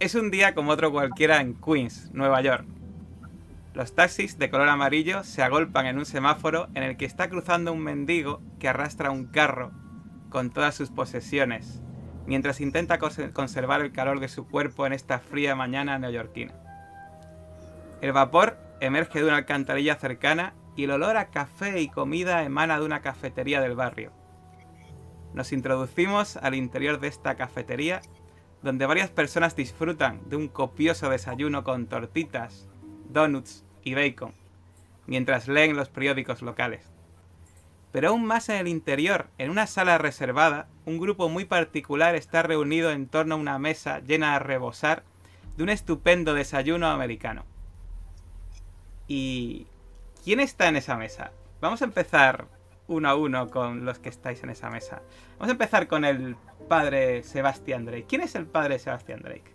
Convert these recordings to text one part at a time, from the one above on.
Es un día como otro cualquiera en Queens, Nueva York. Los taxis de color amarillo se agolpan en un semáforo en el que está cruzando un mendigo que arrastra un carro con todas sus posesiones, mientras intenta conservar el calor de su cuerpo en esta fría mañana neoyorquina. El vapor emerge de una alcantarilla cercana y el olor a café y comida emana de una cafetería del barrio. Nos introducimos al interior de esta cafetería, donde varias personas disfrutan de un copioso desayuno con tortitas, donuts y bacon, mientras leen los periódicos locales. Pero aún más en el interior, en una sala reservada, un grupo muy particular está reunido en torno a una mesa llena de rebosar de un estupendo desayuno americano. ¿Y quién está en esa mesa? Vamos a empezar uno a uno con los que estáis en esa mesa. Vamos a empezar con el padre Sebastián Drake. ¿Quién es el padre Sebastián Drake?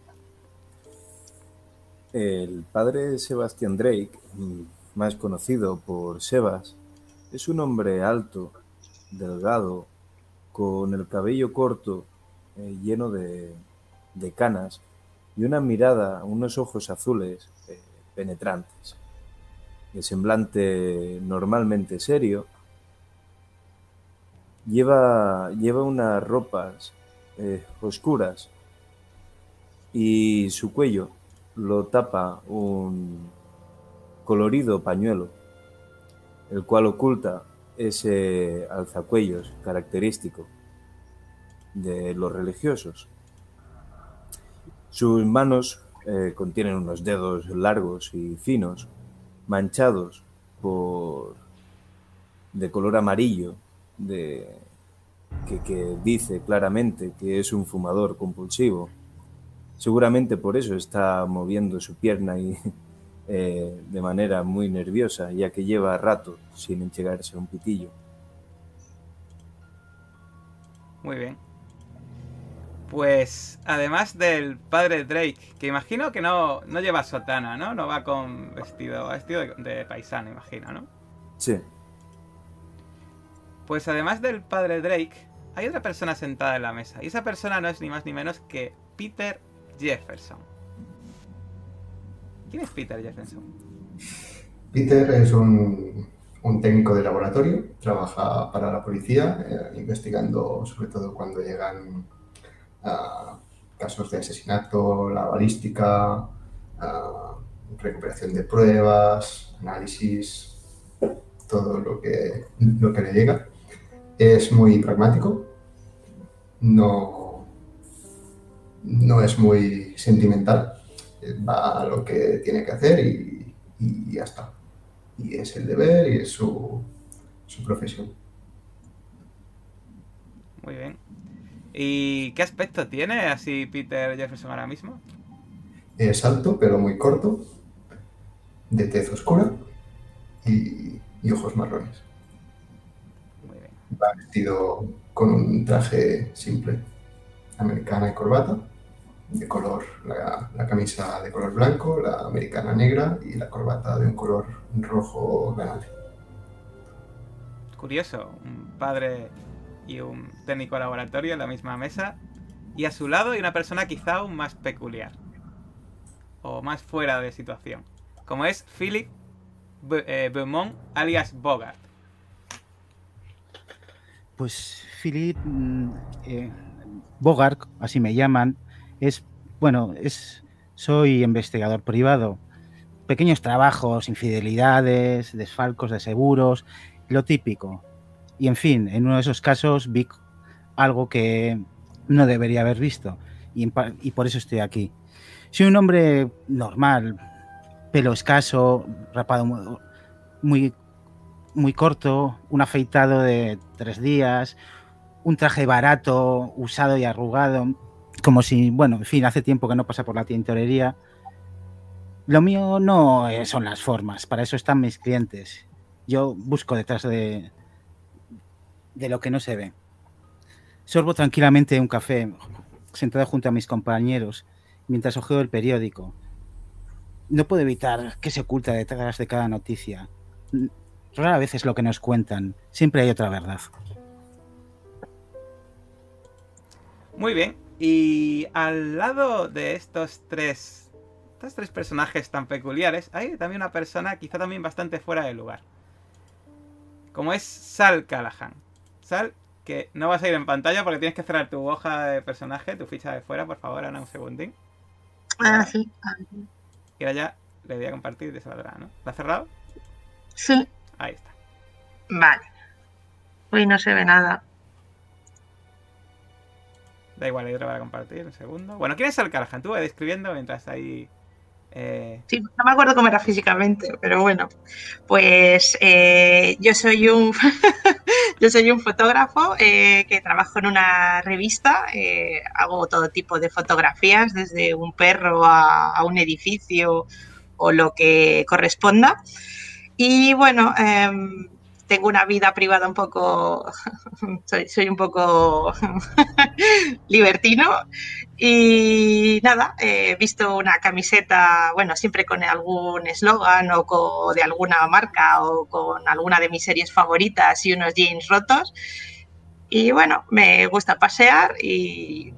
El padre Sebastián Drake, más conocido por Sebas, es un hombre alto, delgado, con el cabello corto, eh, lleno de, canas y una mirada, unos ojos azules eh, penetrantes. De semblante normalmente serio, lleva, lleva unas ropas eh, oscuras y su cuello lo tapa un colorido pañuelo, el cual oculta ese alzacuellos característico de los religiosos. Sus manos eh, contienen unos dedos largos y finos, manchados por de color amarillo, de, que, que dice claramente que es un fumador compulsivo. Seguramente por eso está moviendo su pierna y eh, de manera muy nerviosa, ya que lleva rato sin enchegarse un pitillo. Muy bien. Pues además del padre Drake, que imagino que no, no lleva sotana, ¿no? No va con vestido, vestido de, de paisano, imagino, ¿no? Sí. Pues además del padre Drake, hay otra persona sentada en la mesa. Y esa persona no es ni más ni menos que Peter Jefferson. ¿Quién es Peter Jefferson? Peter es un, técnico de laboratorio, trabaja para la policía, eh, investigando sobre todo cuando llegan casos de asesinato, la balística, recuperación de pruebas, análisis, todo lo que, lo que le llega. Es muy pragmático, no, no es muy sentimental va a lo que tiene que hacer y, ya está. Y es el deber y es su, profesión. Muy bien. ¿Y qué aspecto tiene así Peter Jefferson ahora mismo? Es alto, pero muy corto, de tez oscura y, y ojos marrones. Va vestido con un traje simple, americana y corbata de color, la, camisa de color blanco, la americana negra y la corbata de un color rojo granate. Curioso, un padre y un técnico laboratorio en la misma mesa y a su lado hay una persona quizá aún más peculiar o más fuera de situación, como es Philip eh, Beaumont alias Bogart. Pues Philip mm, eh, Bogart, así me llaman, es, bueno, es, soy investigador privado. Pequeños trabajos, infidelidades, desfalcos de seguros, lo típico. Y en fin, en uno de esos casos vi algo que no debería haber visto y, y por eso estoy aquí. Soy un hombre normal, pelo escaso, rapado muy, muy corto, un afeitado de tres días, un traje barato, usado y arrugado, como si, bueno, en fin, hace tiempo que no pasa por la tintorería. Lo mío no son las formas, para eso están mis clientes. Yo busco detrás de, de lo que no se ve. Sorbo tranquilamente un café, sentado junto a mis compañeros, mientras ojeo el periódico. No puedo evitar que se oculta detrás de cada noticia. Rara vez es lo que nos cuentan, siempre hay otra verdad. Muy bien, Y al lado de estos tres, estos tres personajes tan peculiares, hay también una persona quizá también bastante fuera de lugar. Como es Sal Callahan. Sal, que no vas a ir en pantalla porque tienes que cerrar tu hoja de personaje, tu ficha de fuera, por favor, ahora un segundín. Ah, sí. Y ahora ya le voy a compartir y te saldrá, ¿no? ¿La has cerrado? Sí. Ahí está. Vale. Uy, no se ve nada. Da igual, yo te voy a compartir un segundo. Bueno, ¿quién es el Callahan? Tú vas describiendo mientras ahí. Eh... Sí, no me acuerdo cómo era físicamente, pero bueno. Pues eh, yo soy un yo soy un fotógrafo eh, que trabajo en una revista. Eh, hago todo tipo de fotografías, desde un perro a, a un edificio o lo que corresponda. Y bueno, em, tengo una vida privada un poco, soy, un poco libertino y nada, he visto una camiseta, bueno, siempre con algún eslogan o con, de alguna marca o con alguna de mis series favoritas y unos jeans rotos. Y bueno, me gusta pasear y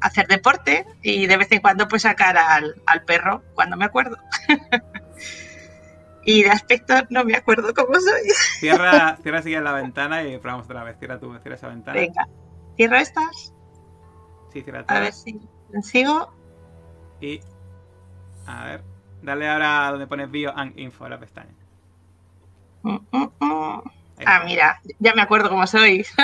hacer deporte y de vez en cuando pues sacar al, al perro cuando me acuerdo. Y de aspecto no me acuerdo cómo soy. Cierra, cierra sigue la ventana y probamos otra vez. Cierra tú, cierra esa ventana. Venga, cierro estas. Sí, cierra A todas. ver si consigo. Y. A ver. Dale ahora donde pones bio and info la pestaña. Mm, mm, mm. Ah, mira, ya me acuerdo cómo soy.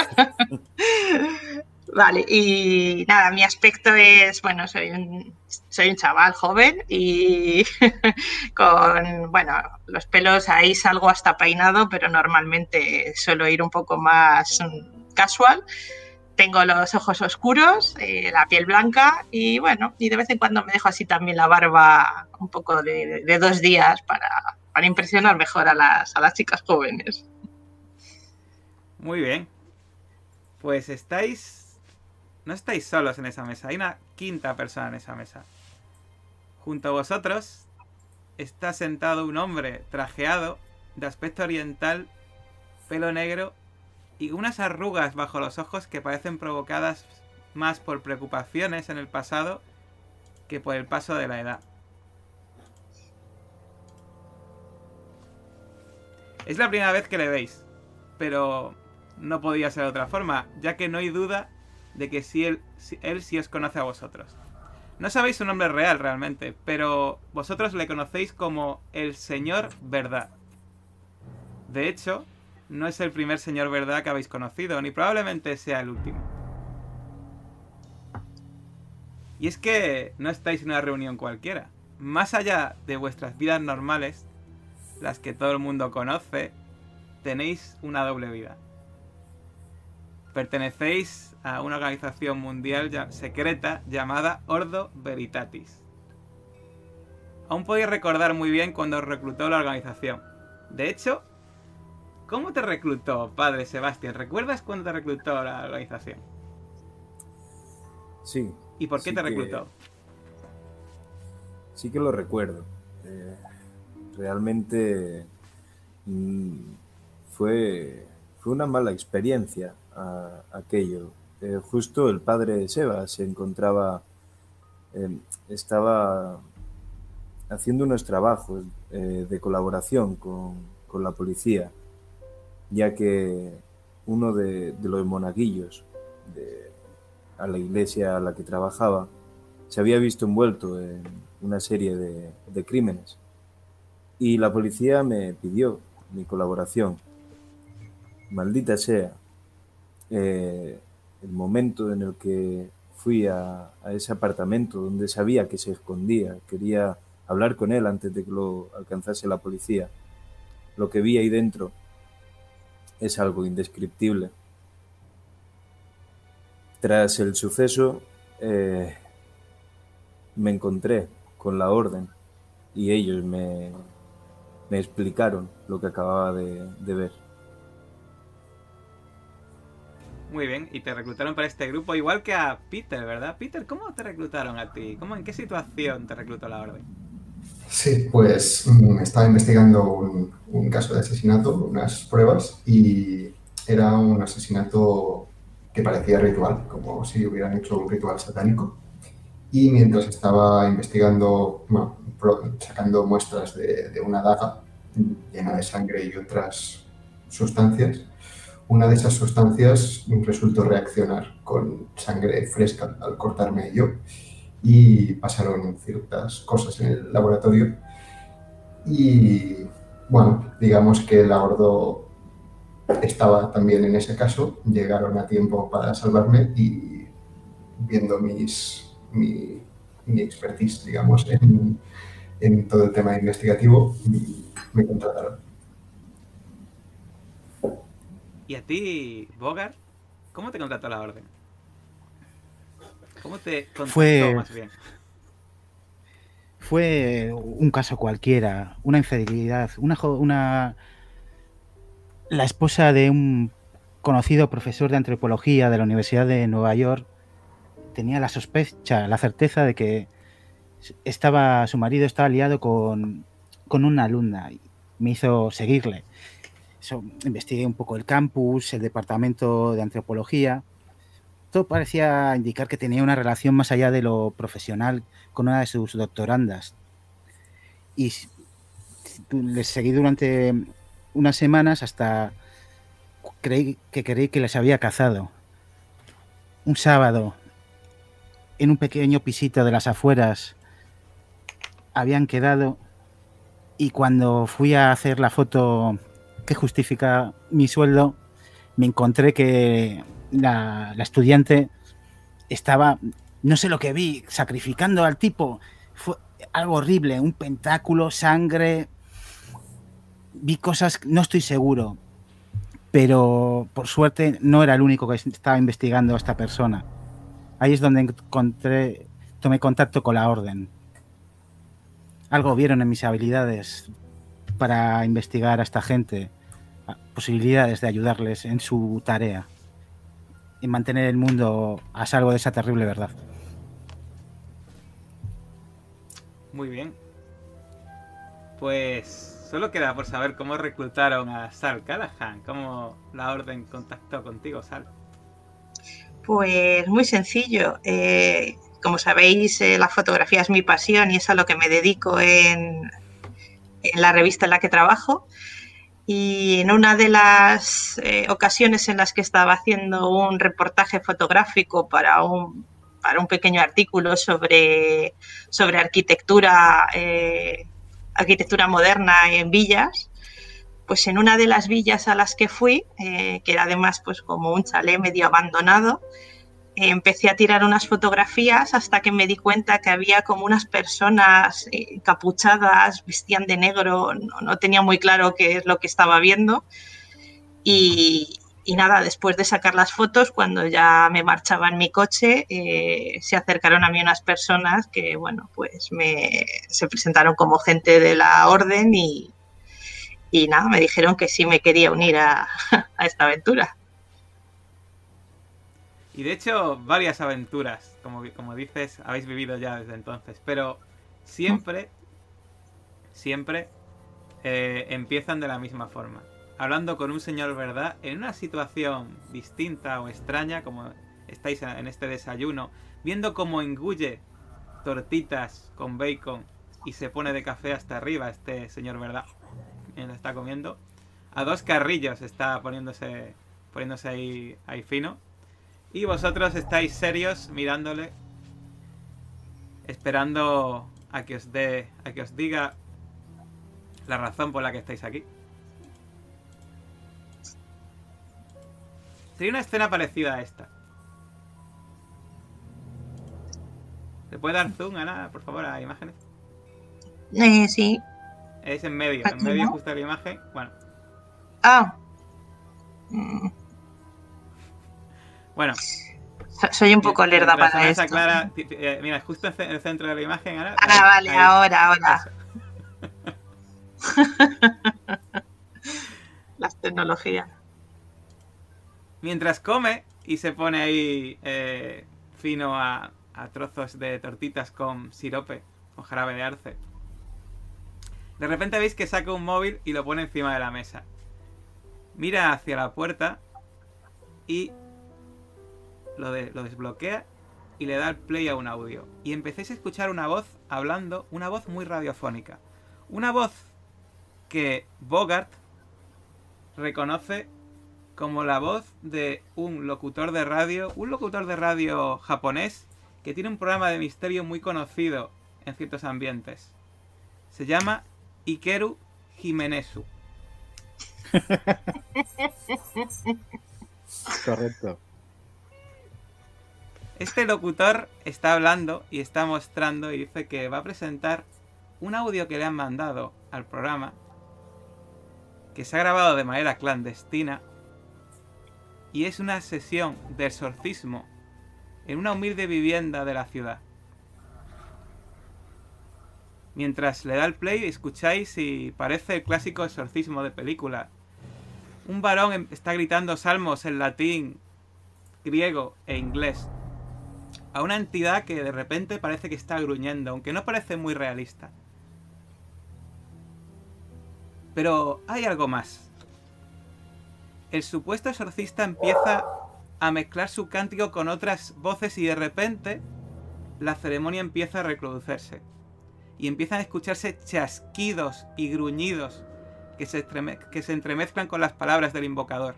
Vale, y nada, mi aspecto es, bueno, soy un, soy un chaval joven y con, bueno, los pelos ahí salgo hasta peinado, pero normalmente suelo ir un poco más casual. Tengo los ojos oscuros, eh, la piel blanca y bueno, y de vez en cuando me dejo así también la barba un poco de, de dos días para, para impresionar mejor a las, a las chicas jóvenes. Muy bien. Pues estáis. No estáis solos en esa mesa. Hay una quinta persona en esa mesa. Junto a vosotros está sentado un hombre trajeado, de aspecto oriental, pelo negro y unas arrugas bajo los ojos que parecen provocadas más por preocupaciones en el pasado que por el paso de la edad. Es la primera vez que le veis, pero no podía ser de otra forma, ya que no hay duda de que sí él, sí- él sí os conoce a vosotros. No sabéis su nombre real realmente, pero vosotros le conocéis como el Señor Verdad. De hecho, no es el primer Señor Verdad que habéis conocido, ni probablemente sea el último. Y es que no estáis en una reunión cualquiera. Más allá de vuestras vidas normales, las que todo el mundo conoce, tenéis una doble vida. Pertenecéis a una organización mundial ya- secreta llamada Ordo Veritatis. Aún podéis recordar muy bien cuando os reclutó la organización. De hecho, ¿cómo te reclutó, padre Sebastián? ¿Recuerdas cuándo te reclutó la organización? Sí, ¿Y por qué Sí te que- reclutó? sí que lo recuerdo. Eh, realmente mm, fue, fue una mala experiencia aquello. Eh, justo el padre Seba se encontraba, eh, estaba haciendo unos trabajos eh, de colaboración con, con la policía, ya que uno de, de los monaguillos de, a la iglesia a la que trabajaba se había visto envuelto en una serie de, de crímenes y la policía me pidió mi colaboración. Maldita sea eh, el momento en el que fui a, ese apartamento donde sabía que se escondía, quería hablar con él antes de que lo alcanzase la policía. Lo que vi ahí dentro es algo indescriptible. Tras el suceso, eh, me encontré con la orden y ellos me, me explicaron lo que acababa de ver. Muy bien, y te reclutaron para este grupo igual que a Peter, ¿verdad? Peter, ¿cómo te reclutaron a ti? ¿Cómo, ¿En qué situación te reclutó la orden? Sí, pues mm, estaba investigando un, un caso de asesinato, unas pruebas, y era un asesinato que parecía ritual, como si hubieran hecho un ritual satánico. Y mientras estaba investigando, bueno, sacando muestras de, de una daga llena de sangre y otras sustancias, una de esas sustancias resultó reaccionar con sangre fresca al cortarme yo y pasaron ciertas cosas en el laboratorio y bueno, digamos que el abordo estaba también en ese caso, llegaron a tiempo para salvarme y viendo mis, mi, mi expertise, digamos, en, en todo el tema investigativo, me contrataron. ¿Y a ti, Bogart? ¿Cómo te contrató la orden? ¿Cómo te contactó Fue- más bien? Fue un caso cualquiera, una infidelidad, una, una... La esposa de un conocido profesor de antropología de la Universidad de Nueva York tenía la sospecha, la certeza de que estaba, su marido estaba liado con, con una alumna y me hizo seguirle. Investigué un poco el campus, el departamento de antropología. Todo parecía indicar que tenía una relación más allá de lo profesional con una de sus doctorandas. Y les seguí durante unas semanas hasta creí que creí que les había cazado. Un sábado, en un pequeño pisito de las afueras, habían quedado y cuando fui a hacer la foto que justifica mi sueldo, me encontré que la, la estudiante estaba, no sé lo que vi, sacrificando al tipo. Fue algo horrible, un pentáculo, sangre. Vi cosas, no estoy seguro, pero por suerte no era el único que estaba investigando a esta persona. Ahí es donde encontré, tomé contacto con la orden. Algo vieron en mis habilidades para investigar a esta gente, posibilidades de ayudarles en su tarea, en mantener el mundo a salvo de esa terrible verdad. Muy bien. Pues solo queda por saber cómo reclutaron a Sal Callahan, cómo la orden contactó contigo, Sal. Pues muy sencillo. Eh, como sabéis, eh, la fotografía es mi pasión y es a lo que me dedico en, en la revista en la que trabajo. Y en una de las eh, ocasiones en las que estaba haciendo un reportaje fotográfico para un, para un pequeño artículo sobre, sobre arquitectura, eh, arquitectura moderna en villas, pues en una de las villas a las que fui, eh, que era además pues como un chalet medio abandonado, empecé a tirar unas fotografías hasta que me di cuenta que había como unas personas eh, capuchadas, vestían de negro, no, no, tenía muy claro qué es lo que estaba viendo. Y, y, nada, después de sacar las fotos, cuando ya me marchaba en mi coche, eh, se acercaron a mí unas personas que, bueno, pues me, se presentaron como gente de la orden y, y nada, me dijeron que sí me quería unir a, a esta aventura. Y de hecho, varias aventuras, como, dices, habéis vivido ya desde entonces. Pero siempre, siempre eh, empiezan de la misma forma. Hablando con un señor verdad en una situación distinta o extraña, como estáis en este desayuno, viendo cómo engulle tortitas con bacon y se pone de café hasta arriba este señor verdad. Lo está comiendo. A dos carrillos está poniéndose, poniéndose ahí, ahí fino. Y vosotros estáis serios mirándole, esperando a que os dé, a que os diga la razón por la que estáis aquí. Sería una escena parecida a esta. ¿Se puede dar zoom, Ana, por favor, a imágenes? Eh, sí. Es en medio, en medio no? justo de la imagen. Bueno. Ah. Mm. Bueno. Soy un poco lerda para esto. Clara, eh, mira, justo en el centro de la imagen. Ahora, ah, vale, ahí. ahora, ahora. Las tecnologías. Mientras come y se pone ahí eh, fino a, a, trozos de tortitas con sirope, con jarabe de arce. De repente veis que saca un móvil y lo pone encima de la mesa. Mira hacia la puerta y lo, de- lo desbloquea y le da el play a un audio. Y empecéis a escuchar una voz hablando, una voz muy radiofónica. Una voz que Bogart reconoce como la voz de un locutor de radio, un locutor de radio japonés que tiene un programa de misterio muy conocido en ciertos ambientes. Se llama Ikeru Jimenezu. Correcto. Este locutor está hablando y está mostrando y dice que va a presentar un audio que le han mandado al programa que se ha grabado de manera clandestina y es una sesión de exorcismo en una humilde vivienda de la ciudad. Mientras le da el play escucháis y parece el clásico exorcismo de película. Un varón em- está gritando salmos en latín, griego e inglés a una entidad que de repente parece que está gruñendo, aunque no parece muy realista. Pero hay algo más. El supuesto exorcista empieza a mezclar su cántico con otras voces y de repente la ceremonia empieza a reproducirse. Y empiezan a escucharse chasquidos y gruñidos que se, estreme- que se entremezclan con las palabras del invocador.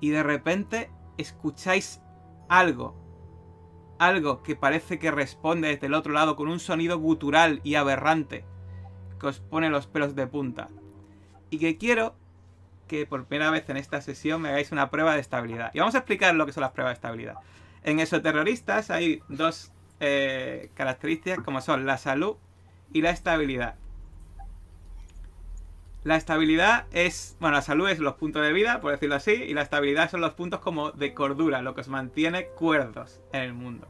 Y de repente escucháis algo algo que parece que responde desde el otro lado con un sonido gutural y aberrante que os pone los pelos de punta. Y que quiero que por primera vez en esta sesión me hagáis una prueba de estabilidad. Y vamos a explicar lo que son las pruebas de estabilidad. En esoterroristas hay dos eh, características como son la salud y la estabilidad. La estabilidad es, bueno, la salud es los puntos de vida, por decirlo así, y la estabilidad son los puntos como de cordura, lo que os mantiene cuerdos en el mundo.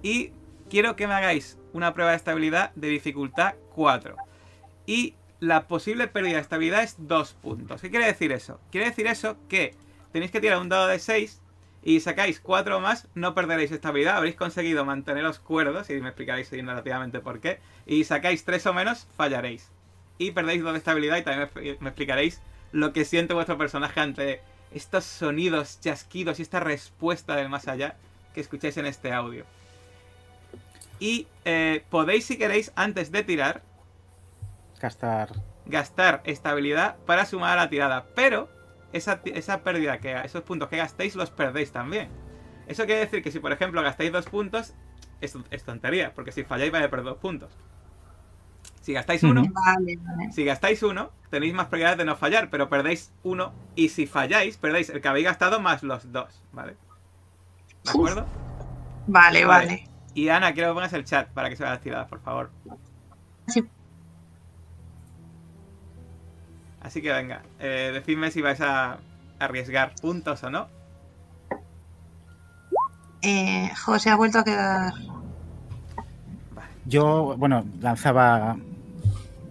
Y quiero que me hagáis una prueba de estabilidad de dificultad 4. Y la posible pérdida de estabilidad es 2 puntos. ¿Qué quiere decir eso? Quiere decir eso que tenéis que tirar un dado de 6 y sacáis 4 más, no perderéis estabilidad, habréis conseguido manteneros cuerdos, y me explicaréis relativamente por qué. Y sacáis 3 o menos, fallaréis y perdéis dos de estabilidad y también me, me explicaréis lo que siente vuestro personaje ante estos sonidos, chasquidos y esta respuesta del más allá que escucháis en este audio. Y eh, podéis, si queréis, antes de tirar, Gastar. gastar estabilidad para sumar a la tirada. Pero esa, esa pérdida, que esos puntos que gastéis, los perdéis también. Eso quiere decir que si, por ejemplo, gastáis dos puntos, es, es tontería, porque si falláis vais a perder dos puntos. Si gastáis uno, Ujú. Vale, vale. si gastáis uno, tenéis más probabilidades de no fallar, pero perdéis uno. Y si falláis, perdéis el que habéis gastado más los dos, ¿vale? ¿De acuerdo? Vale, Vale. vale. Y Ana, quiero que pongas el chat para que se vean las tiradas, por favor. Sí. Así que venga, eh, decidme si vais a arriesgar puntos o no. Eh, José ha vuelto a quedar. Yo, bueno, lanzaba.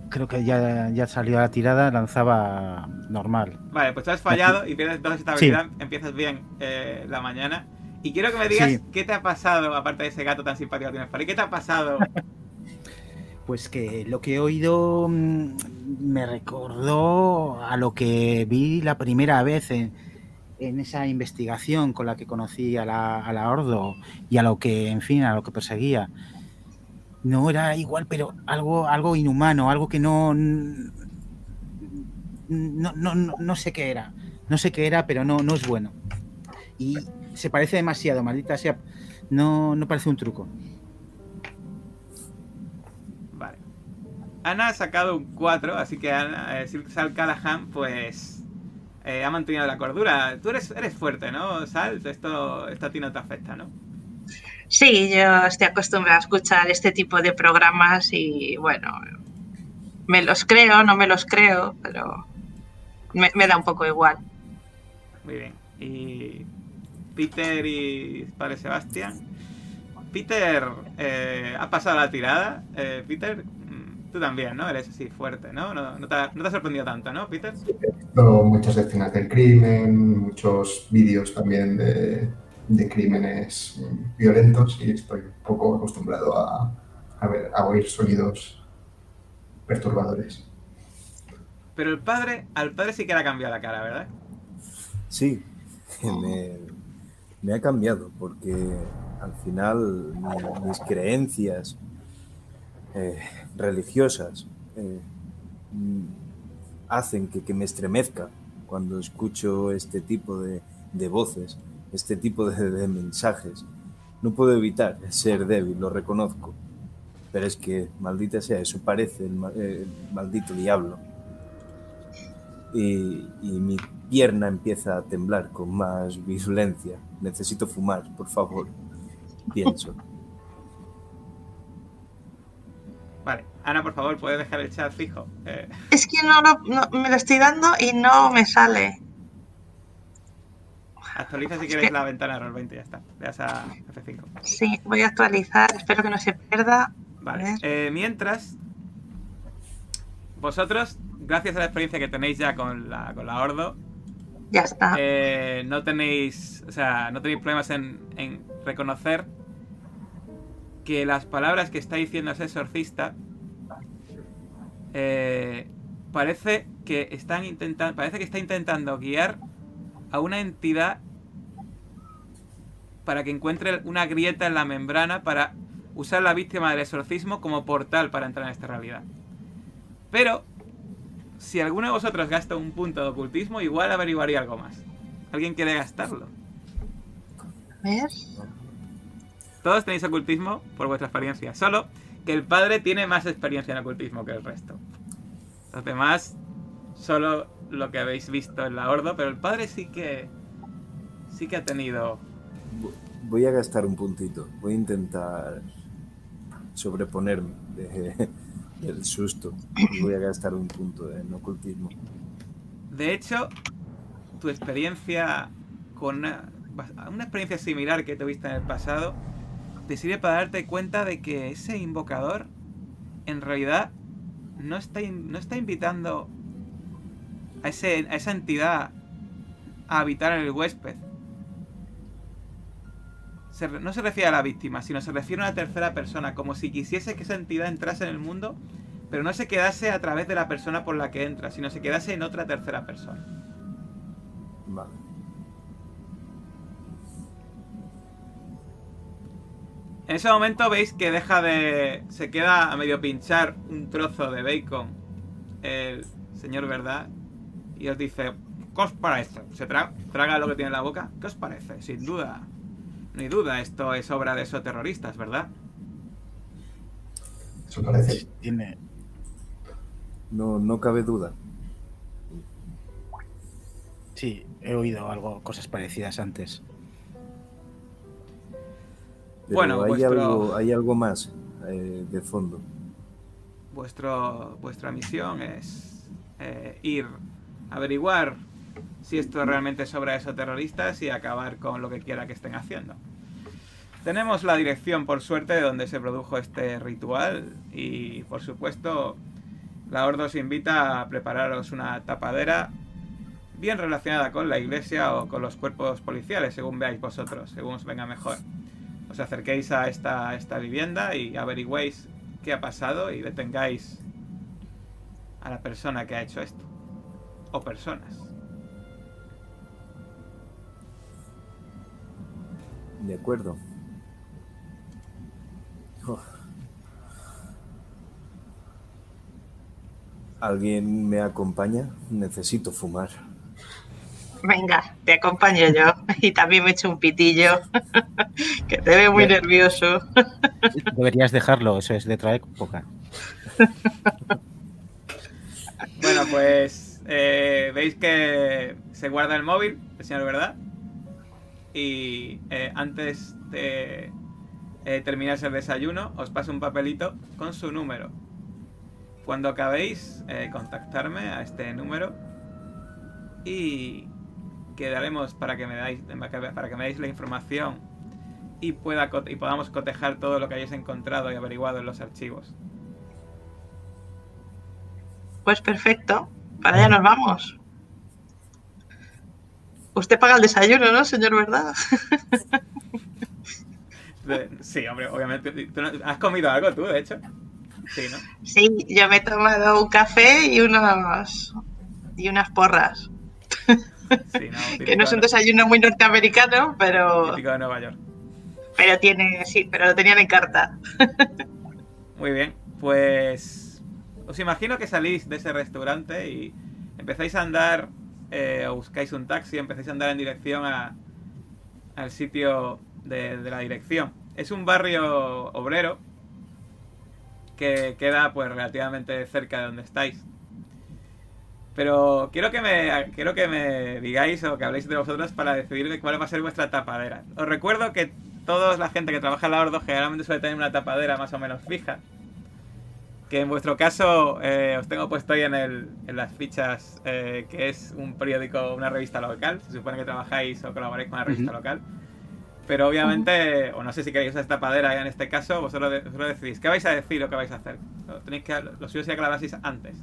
Creo que ya, ya salió la tirada, lanzaba normal. Vale, pues tú has fallado y pierdes dos estabilidad, empiezas bien eh, la mañana. Y quiero que me digas Sí. qué te ha pasado, aparte de ese gato tan simpático que tienes por ahí, ¿qué te ha pasado? Pues que lo que he oído mm, me recordó a lo que vi la primera vez en, en esa investigación con la que conocí a la, a la Ordo y a lo que, en fin, a lo que perseguía. No era igual, pero algo, algo inhumano, algo que no, no, no, no, no sé qué era. No sé qué era, pero no, no es bueno. Y se parece demasiado, maldita sea. No, no parece un truco. Vale. Ana ha sacado un 4, así que Ana, eh, Sal Callahan, pues. ha mantenido la cordura. Tú eres, eres fuerte, ¿no, Sal? Esto, esto a ti no te afecta, ¿no? Sí, yo estoy acostumbrada a escuchar este tipo de programas y bueno, me los creo, no me los creo, pero me, me da un poco igual. Muy bien. Y. Peter y Padre Sebastián. Peter eh, ha pasado la tirada. Eh, Peter, mm, tú también, ¿no? Eres así fuerte, ¿no? No, no te, ha, no te ha sorprendido tanto, ¿no, Peter? visto muchas escenas del crimen, muchos vídeos también de, de crímenes mm, violentos y estoy un poco acostumbrado a, a ver, a oír sonidos perturbadores. Pero el padre, al padre sí que le ha cambiado la cara, ¿verdad? Sí, me, me ha cambiado porque al final mis creencias eh, religiosas eh, hacen que, me estremezca cuando escucho este tipo de, voces, este tipo de, mensajes. No puedo evitar ser débil, lo reconozco, pero es que, maldita sea, eso parece el, maldito diablo. Y, y, mi pierna empieza a temblar con más violencia. Necesito fumar, por favor, pienso. Vale, Ana, por favor, ¿puedes dejar el chat fijo? Eh, es que no, me lo estoy dando y no me sale. Actualiza si quieres la ventana de Roll20 ya está. Le das a F5. Sí, voy a actualizar, espero que no se pierda. Vale. Eh, mientras, vosotros, gracias a la experiencia que tenéis ya con la, con la Ordo, ya está. Eh, no tenéis, o sea, no tenéis problemas en, en reconocer que las palabras que está diciendo ese exorcista eh, parece que están intentando parece que está intentando guiar a una entidad para que encuentre una grieta en la membrana para usar la víctima del exorcismo como portal para entrar en esta realidad. Pero si alguno de vosotros gasta un punto de ocultismo, igual averiguaría algo más. ¿Alguien quiere gastarlo? Todos tenéis ocultismo por vuestra experiencia. Solo que el padre tiene más experiencia en ocultismo que el resto. Los demás, solo lo que habéis visto en la Ordo, pero el padre sí que. Sí que ha tenido. Voy a gastar un puntito. Voy a intentar sobreponerme del susto. Voy a gastar un punto en ocultismo. De hecho, tu experiencia con una, una experiencia similar que tuviste en el pasado te sirve para darte cuenta de que ese invocador en realidad no está, no está invitando a, ese, a esa entidad a habitar en el huésped. No se refiere a la víctima, sino se refiere a una tercera persona, como si quisiese que esa entidad entrase en el mundo, pero no se quedase a través de la persona por la que entra, sino se quedase en otra tercera persona. Vale. En ese momento veis que deja de... Se queda a medio pinchar un trozo de bacon el señor Verdad y os dice, ¿qué os parece? Se traga lo que tiene en la boca. ¿Qué os parece? Sin duda. No hay duda, esto es obra de esos terroristas, ¿verdad? Eso parece. Tiene... No, no cabe duda. Sí, he oído algo, cosas parecidas antes bueno, hay, algo, hay algo más eh, de fondo. Vuestro, vuestra misión es eh, ir a averiguar si esto realmente es obra de esos terroristas y acabar con lo que quiera que estén haciendo. Tenemos la dirección, por suerte, de donde se produjo este ritual y, por supuesto, la Ordo os invita a prepararos una tapadera bien relacionada con la iglesia o con los cuerpos policiales, según veáis vosotros, según os venga mejor os acerquéis a esta, esta vivienda y averigüéis qué ha pasado y detengáis a la persona que ha hecho esto. O personas. De acuerdo. ¿Alguien me acompaña? Necesito fumar. Venga, te acompaño yo. Y también me echo un pitillo, que te ve muy nervioso. Deberías dejarlo, eso es de traer época. Bueno, pues eh, veis que se guarda el móvil, el señor, ¿verdad? Y eh, antes de eh, terminar el desayuno, os paso un papelito con su número. Cuando acabéis, contactarme a este número y quedaremos para que me dais para que me deis la información y pueda y podamos cotejar todo lo que hayáis encontrado y averiguado en los archivos. Pues perfecto, para allá nos vamos. Usted paga el desayuno, ¿no, señor verdad? sí, hombre, obviamente. ¿Has comido algo tú, de hecho? Sí, ¿no? Sí, yo me he tomado un café y unos y unas porras. Sí, no, que no es un desayuno muy norteamericano, pero. Típico de Nueva York. Pero tiene, sí, pero lo tenían en carta. Muy bien, pues. Os imagino que salís de ese restaurante y empezáis a andar, eh, o buscáis un taxi, empezáis a andar en dirección a, al sitio de, la dirección. Es un barrio obrero que queda pues relativamente cerca de donde estáis. Pero quiero que me quiero que me digáis o que habléis de vosotros para decidir cuál va a ser vuestra tapadera. Os recuerdo que toda la gente que trabaja en la Ordo generalmente suele tener una tapadera más o menos fija. Que en vuestro caso eh, os tengo puesto ahí en, el, en las fichas eh, que es un periódico, una revista local. Se supone que trabajáis o colaboráis con una revista local. Pero obviamente, o no sé si queréis usar tapadera ya en este caso, vosotros, de- vosotros decidís qué vais a decir o qué vais a hacer. Lo, tenéis que, lo suyo sería que antes.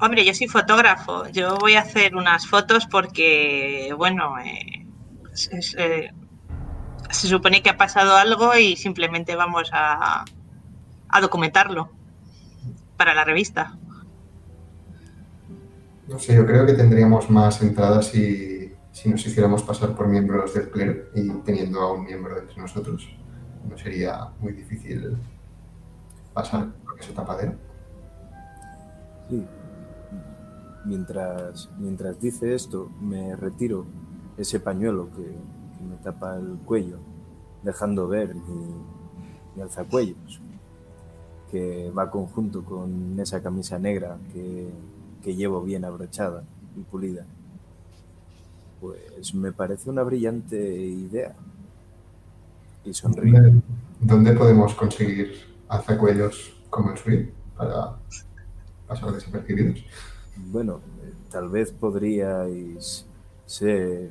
Hombre, yo soy fotógrafo. Yo voy a hacer unas fotos porque, bueno, eh, es- es, eh, se supone que ha pasado algo y simplemente vamos a, a documentarlo para la revista. No sé, yo creo que tendríamos más entradas si, si nos hiciéramos pasar por miembros del clero y teniendo a un miembro entre nosotros. No sería muy difícil pasar por esa tapadera. Sí. Mientras, mientras dice esto, me retiro ese pañuelo que, que me tapa el cuello, dejando ver mi, mi alzacuellos, que va conjunto con esa camisa negra que, que llevo bien abrochada y pulida. Pues me parece una brillante idea. Y sonrío. ¿Dónde, dónde podemos conseguir alzacuellos como el suyo para pasar desapercibidos? Bueno, eh, tal vez podríais ser eh,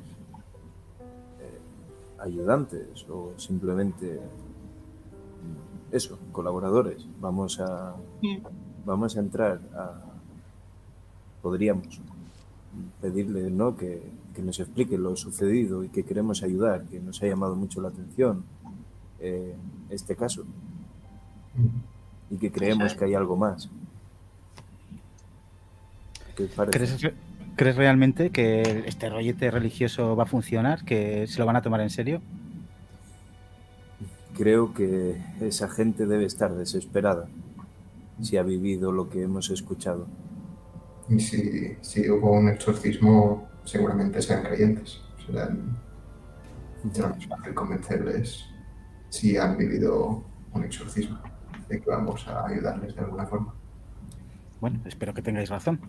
ayudantes o simplemente eso, colaboradores. Vamos a vamos a entrar a podríamos pedirle ¿no? que, que nos explique lo sucedido y que queremos ayudar, que nos ha llamado mucho la atención eh, este caso y que creemos que hay algo más. ¿Crees, re- crees realmente que este rollete religioso va a funcionar? ¿Que se lo van a tomar en serio? Creo que esa gente debe estar desesperada si ha vivido lo que hemos escuchado. Y si, si hubo un exorcismo, seguramente sean creyentes. Serán, será más fácil convencerles si han vivido un exorcismo de que vamos a ayudarles de alguna forma. Bueno, espero que tengáis razón.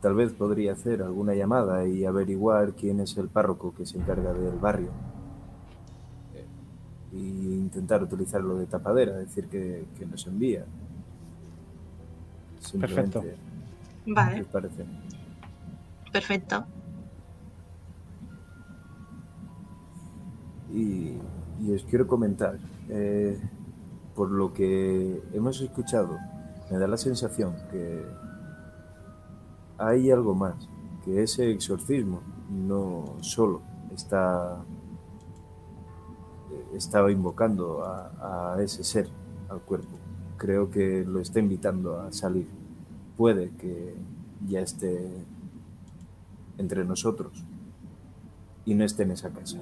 Tal vez podría hacer alguna llamada y averiguar quién es el párroco que se encarga del barrio. E intentar utilizarlo de tapadera, decir que, que nos envía. Simplemente, Perfecto. ¿Qué Vale, os parece? perfecto. Y, y os quiero comentar, eh, por lo que hemos escuchado, me da la sensación que hay algo más, que ese exorcismo no solo está estaba invocando a, a ese ser al cuerpo, creo que lo está invitando a salir. Puede que ya esté entre nosotros y no esté en esa casa.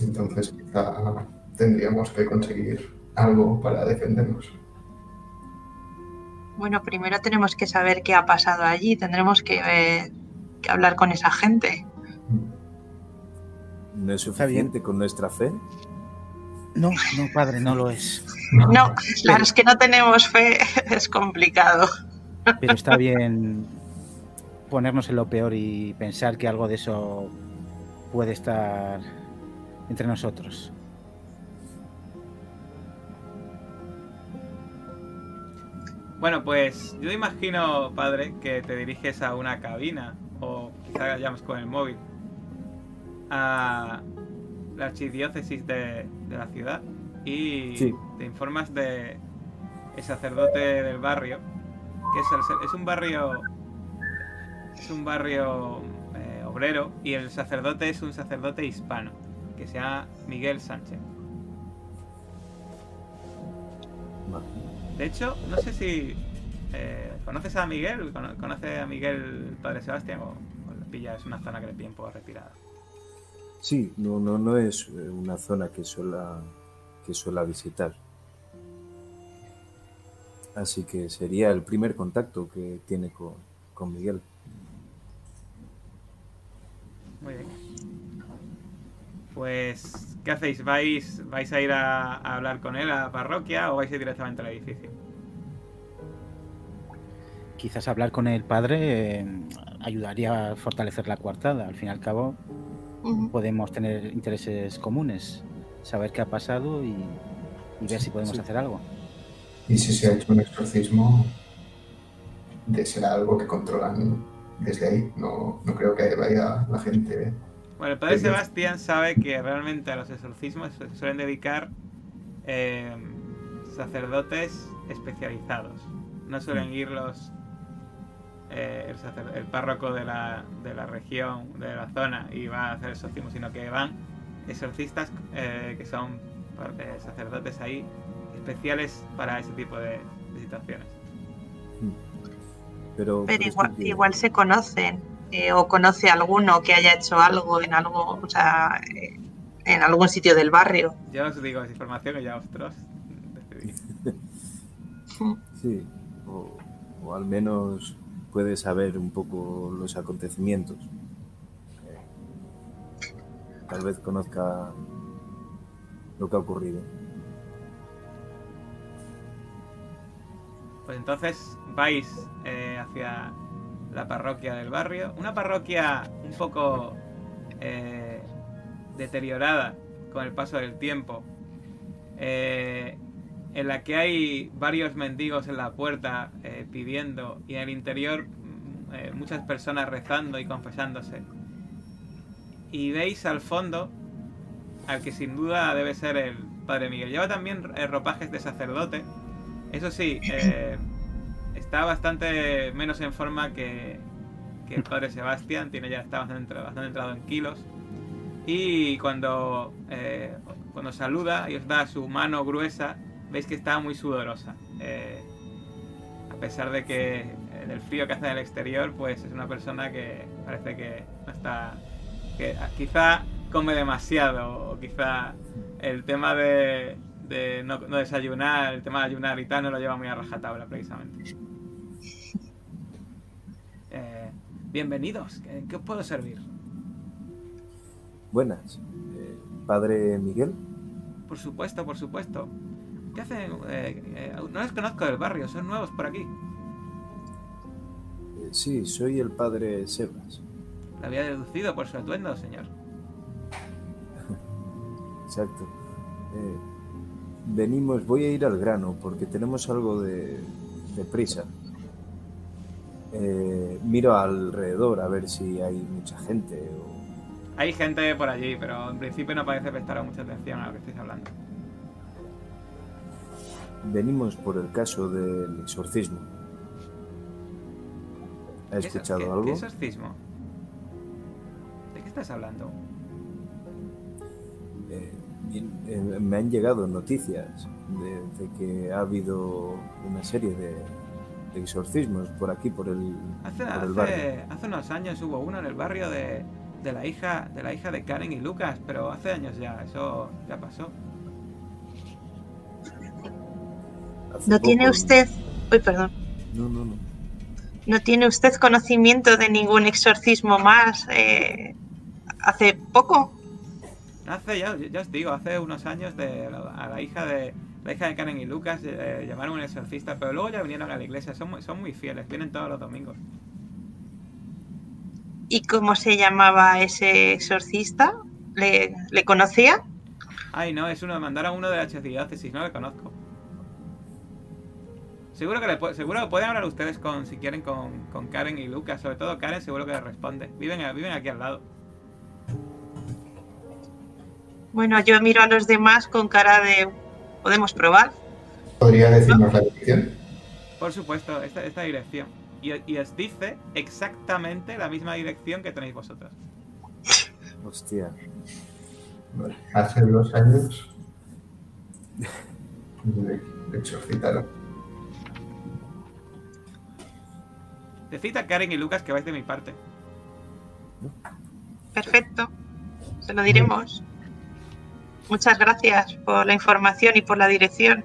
Entonces quizá tendríamos que conseguir algo para defendernos. Bueno, primero tenemos que saber qué ha pasado allí. Tendremos que, eh, que hablar con esa gente. ¿No es suficiente con nuestra fe? No, no, padre, no lo es. No, claro, es que no tenemos fe. Es complicado. Pero está bien ponernos en lo peor y pensar que algo de eso puede estar entre nosotros. Bueno, pues yo imagino, padre, que te diriges a una cabina o quizá llamas con el móvil a la archidiócesis de, de la ciudad y Sí. te informas de el sacerdote del barrio, que es, el- es un barrio es un barrio eh, obrero y el sacerdote es un sacerdote hispano que se llama Miguel Sánchez. De hecho, no sé si Eh, ¿Conoces a Miguel? ¿Cono- ¿Conoce a Miguel Padre Sebastián? ¿O, o le pillas una zona que le un poco retirada? Sí, no, no, no es eh, una zona que suela, que suela visitar. Así que sería el primer contacto que tiene con, con Miguel. Muy bien. Pues, ¿qué hacéis? ¿Vais, vais a ir a, a hablar con él a la parroquia o vais a ir directamente al edificio? Quizás hablar con el padre eh, ayudaría a fortalecer la coartada. Al fin y al cabo, Podemos tener intereses comunes, saber qué ha pasado y, y ver si podemos Sí. hacer algo. Y si se ha hecho un exorcismo, de será algo que controlan desde ahí. No, no creo que vaya la gente. Bueno, el padre Entiendo. Sebastián sabe que realmente a los exorcismos se suelen dedicar eh, sacerdotes especializados. No suelen ir los eh, el, sacer- el párroco de la, de la región, de la zona, y va a hacer exorcismo, sino que van exorcistas eh, que son eh, sacerdotes ahí especiales para ese tipo de, de situaciones. Pero, Pero pero igual, que- igual se conocen eh, o conoce alguno que haya hecho algo en algo, o sea, eh, en algún sitio del barrio. Yo os digo esa información y ya vosotros decidís. Sí, o, o al menos puede saber un poco los acontecimientos. Eh, Tal vez conozca lo que ha ocurrido. Pues entonces vais eh, hacia la parroquia del barrio. Una parroquia un poco eh, deteriorada con el paso del tiempo. eh, en la que hay varios mendigos en la puerta eh, pidiendo y en el interior mm, eh, muchas personas rezando y confesándose. Y veis al fondo al que sin duda debe ser el Padre Miguel. Lleva también eh, ropajes de sacerdote. Eso sí, está bastante menos en forma que, que el padre Sebastián. Tiene ya está bastante, bastante entrado en kilos. Y cuando, cuando saluda y os da su mano gruesa, veis que está muy sudorosa. Eh, a pesar de que eh, del frío que hace en el exterior, pues es una persona que parece que no está. que ah, quizá come demasiado, o quizá el tema de, de no, no desayunar, el tema de ayunar y tal, no lo lleva muy a rajatabla precisamente. Eh, bienvenidos, ¿en qué os puedo servir? Buenas, padre Miguel. Por supuesto, por supuesto. ¿Qué hacen? Eh, eh, no les conozco del barrio, son nuevos por aquí. Eh, sí, soy el padre Sebas. Lo había deducido por su atuendo, señor. Exacto. Eh, venimos, voy a ir al grano porque tenemos algo de, de prisa. Eh, miro alrededor a ver si hay mucha gente o... Hay gente por allí, pero en principio no parece prestar mucha atención a lo que estáis hablando. Venimos por el caso del exorcismo. ¿Ha ¿Qué es- escuchado qué- algo? ¿Qué exorcismo? ¿De qué estás hablando? Eh, eh, me han llegado noticias de, de que ha habido una serie de, de exorcismos por aquí, por el, Hace, por el barrio. hace, hace unos años hubo uno en el barrio de, de la hija de la hija de Karen y Lucas, pero hace años ya, eso ya pasó. Hace ¿No tiene usted, uy, perdón, No, no, no. no tiene usted conocimiento de ningún exorcismo más eh, hace poco? Hace, ya, ya os digo, hace unos años de la- a la hija de la hija de Karen y Lucas eh, llamaron a un exorcista, pero luego ya vinieron a la iglesia, son muy, son muy fieles, vienen todos los domingos. ¿Y cómo se llamaba ese exorcista? ¿Le, le conocía? Ay, no, es uno, mandaron uno de la archidiócesis, no le conozco. Seguro que le seguro pueden hablar ustedes con, si quieren, con, con Karen y Lucas, sobre todo Karen seguro que le responde. Viven, viven aquí al lado. Bueno, yo miro a los demás con cara de ¿podemos probar? ¿Podría decirnos la dirección? Por supuesto, esta, esta dirección. Y, y os dice exactamente la misma dirección que tenéis vosotros. Hostia. Vale. Hace dos años le exorcitaron. Decid a Karen y Lucas que vais de mi parte. Perfecto. Se lo diremos. Muchas gracias por la información y por la dirección.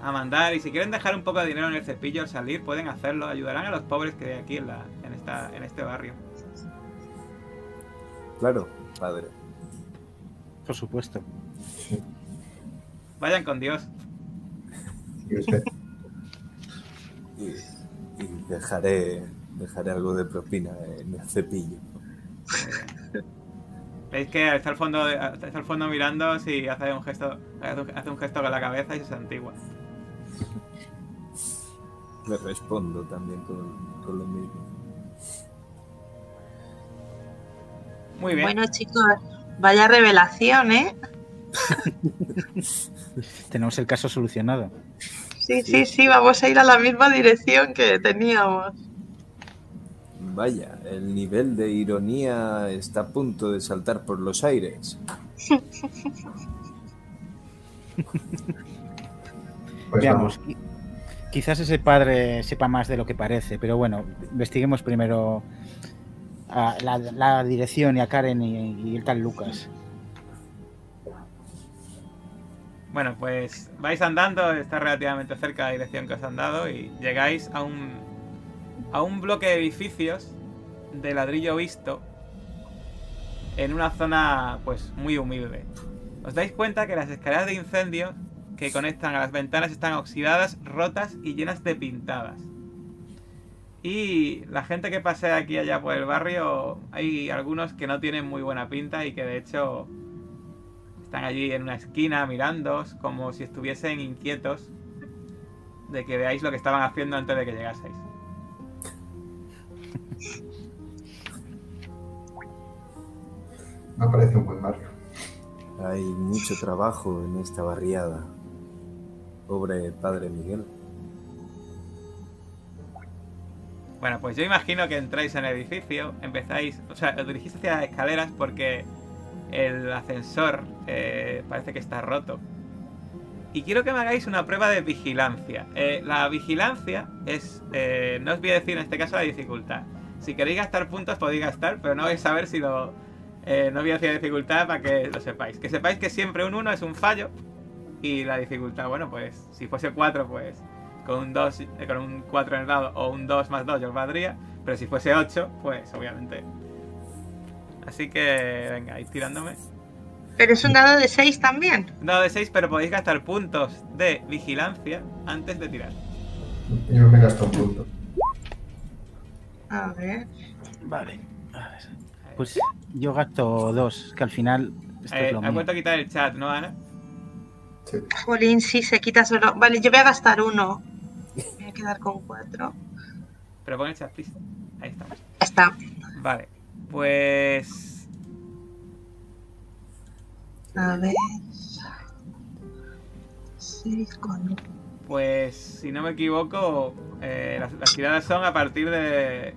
A mandar, y si quieren dejar un poco de dinero en el cepillo al salir, pueden hacerlo. Ayudarán a los pobres que hay aquí en, la, en, esta, en este barrio. Claro, padre. Por supuesto. Vayan con Dios. Usted, Y, dejaré, dejaré algo de propina en el cepillo. Veis que está al fondo, está al fondo mirando y hace un gesto, hace un- gesto con la cabeza y se santigua. Le respondo también con, con lo mismo. Muy bien. Bueno, chicos, vaya revelación, ¿eh? Tenemos el caso solucionado. Sí, sí, sí, vamos a ir a la misma dirección que teníamos. Vaya, el nivel de ironía está a punto de saltar por los aires. pues Veamos. vamos. Quizás ese padre sepa más de lo que parece, pero bueno, investiguemos primero a la, la dirección y a Karen y, y el tal Lucas. Bueno, pues vais andando, está relativamente cerca de la dirección que os han dado y llegáis a un, a un bloque de edificios de ladrillo visto en una zona pues muy humilde. Os dais cuenta que las escaleras de incendio que conectan a las ventanas están oxidadas, rotas y llenas de pintadas. Y la gente que pasea aquí allá por el barrio, hay algunos que no tienen muy buena pinta y que de hecho están allí en una esquina mirándoos como si estuviesen inquietos de que veáis lo que estaban haciendo antes de que llegaseis. Me parece un buen barrio. Hay mucho trabajo en esta barriada. Pobre padre Miguel. Bueno, pues yo imagino que entráis en el edificio, empezáis, o sea, os dirigís hacia las escaleras porque el ascensor eh, parece que está roto. Y quiero que me hagáis una prueba de vigilancia. Eh, la vigilancia es, eh, no os voy a decir en este caso la dificultad. Si queréis gastar puntos podéis gastar, pero no vais a ver si lo... no voy a decir dificultad para que lo sepáis. Que sepáis que siempre un 1 es un fallo y la dificultad, bueno, pues si fuese 4, pues con un 2, eh, con un 4 en el lado o un 2 más 2 yo os valdría, pero si fuese 8, pues obviamente. Así que venga, ir tirándome. Pero es un dado de 6 también. Un dado de 6, pero podéis gastar puntos de vigilancia antes de tirar. Yo me gasto un punto. A ver. Vale. Pues yo gasto dos, que al final esto Eh, es lo ha vuelto a quitar el chat, ¿no, Ana? Sí. Jolín, sí, se quita solo. Vale, yo voy a gastar uno. Me voy a quedar con 4. Pero pon el chat, please. Ahí estamos. Ya está. Vale, pues. A ver. 6 con. Pues, si no me equivoco, eh, las, las tiradas son a partir de,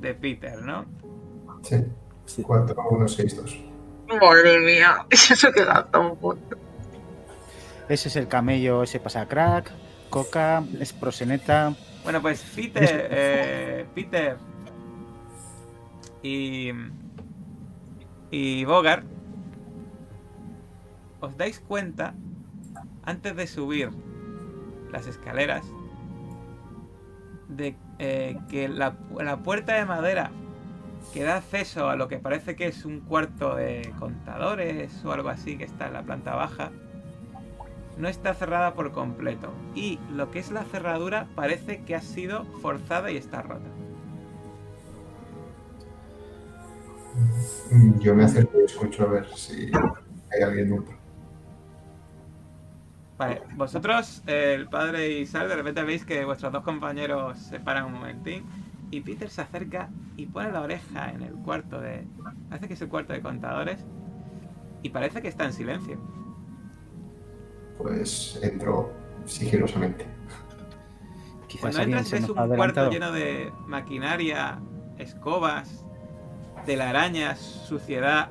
de Peter, ¿no? Sí. Sí. 4, 1, 6, 2. Madre mía, eso que gasta un punto. Ese es el camello, ese pasa crack, coca, es proseneta. Bueno, pues Peter, eh, Peter y, y Bogart, os dais cuenta, antes de subir las escaleras, de eh, que la, la puerta de madera que da acceso a lo que parece que es un cuarto de contadores o algo así que está en la planta baja, no está cerrada por completo. Y lo que es la cerradura parece que ha sido forzada y está rota. Yo me acerco y escucho a ver si hay alguien dentro. Vale, vosotros, eh, el padre y Sal, de repente veis que vuestros dos compañeros se paran un momentín y Peter se acerca y pone la oreja en el cuarto de... Parece que es el cuarto de contadores y parece que está en silencio. Pues entro sigilosamente. Cuando entras ves nos un cuarto lleno de maquinaria, escobas, telarañas, suciedad.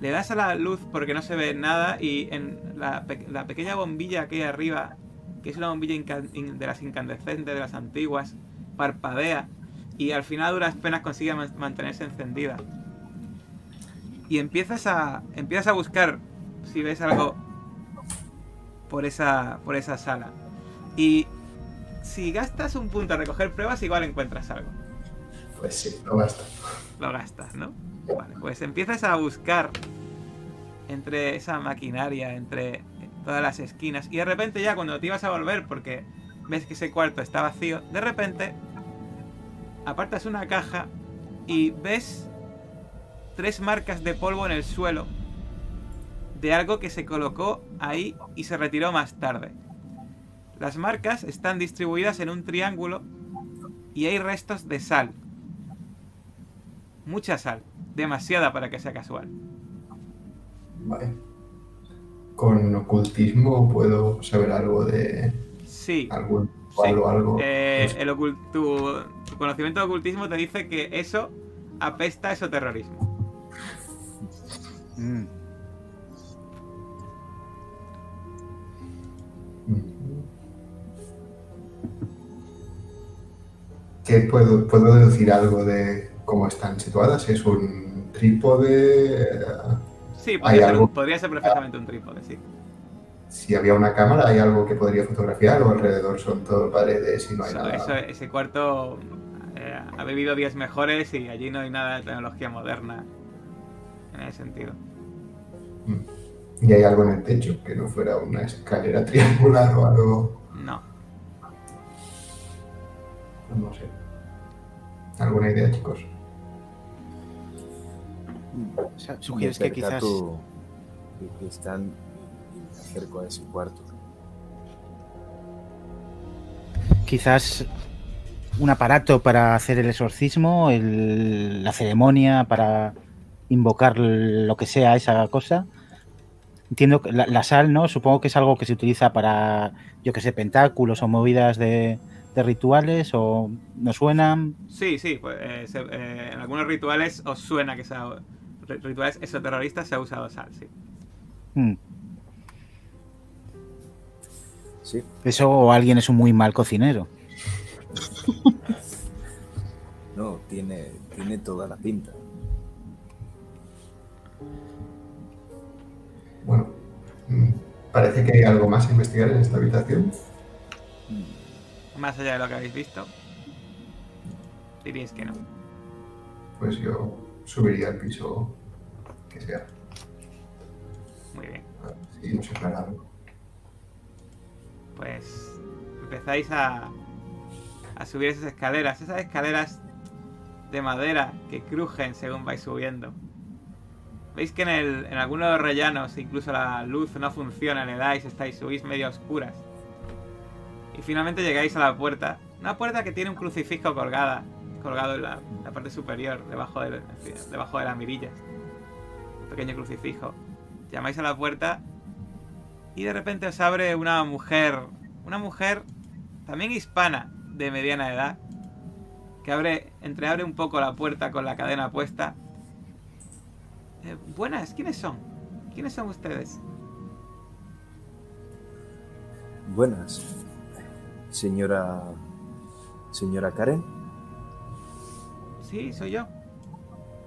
Le das a la luz porque no se ve nada y en la, pe- la pequeña bombilla que hay arriba, que es una bombilla de las incandescentes, de las antiguas, parpadea. y al final a duras penas consigue man- mantenerse encendida. Y empiezas a empiezas a buscar si ves algo por esa por esa sala. Y si gastas un punto a recoger pruebas, igual encuentras algo. Pues sí, lo basta. Lo gastas, ¿no? Vale, pues empiezas a buscar entre esa maquinaria, entre todas las esquinas. Y de repente ya cuando te ibas a volver, porque ves que ese cuarto está vacío, de repente apartas una caja y ves tres marcas de polvo en el suelo de algo que se colocó ahí y se retiró más tarde. Las marcas están distribuidas en un triángulo y hay restos de sal. Mucha sal. Demasiada para que sea casual. Vale. Con ocultismo puedo saber algo de Sí. algún Sí. ritual o algo. Eh, el ocul- tu, tu conocimiento de ocultismo te dice que eso apesta a esoterrorismo. Mm. ¿Qué puedo, puedo deducir algo de cómo están situadas? ¿Es un trípode? Eh, Sí, podría, ser, algo- un- podría ser perfectamente un trípode, sí. Si había una cámara, ¿hay algo que podría fotografiar o alrededor son todo paredes y no hay Eso- nada? eso- ese cuarto eh, ha bebido días mejores y allí no hay nada de tecnología moderna en ese sentido. Mm. ¿Y hay algo en el techo que no fuera una escalera triangular o algo? No. No sé. ¿Alguna idea, chicos? O sea, sugieres que quizás que- están y me acerco a ese cuarto. quizás un aparato para hacer el exorcismo, el- la ceremonia para invocar lo que sea esa cosa. Entiendo que la, la sal, ¿no? Supongo que es algo que se utiliza para, yo que sé, pentáculos o movidas de, de rituales o no suenan. Sí, sí, pues eh, se- eh, en algunos rituales os suena que sea ri- rituales esoterroristas se ha usado sal, sí. Mm. Sí, Eso o alguien es un muy mal cocinero. no, tiene, tiene toda la pinta. Bueno, mm, parece que hay algo más a investigar en esta habitación. Más allá de lo que habéis visto, diríais que no. Pues yo subiría al piso que sea. Muy bien. Pues empezáis a, a subir esas escaleras, esas escaleras de madera que crujen según vais subiendo. Veis que en, el, en algunos de los rellanos incluso la luz no funciona, le dais, estáis, subís medio a oscuras. Y finalmente llegáis a la puerta. Una puerta que tiene un crucifijo colgada, colgado en la, la parte superior, debajo de, debajo de la mirilla. Pequeño crucifijo. Llamáis a la puerta y de repente os abre una mujer, una mujer también hispana de mediana edad, que abre, entreabre un poco la puerta con la cadena puesta. Eh, buenas, ¿quiénes son? ¿Quiénes son ustedes? Buenas, señora. Señora Karen, Sí, soy yo.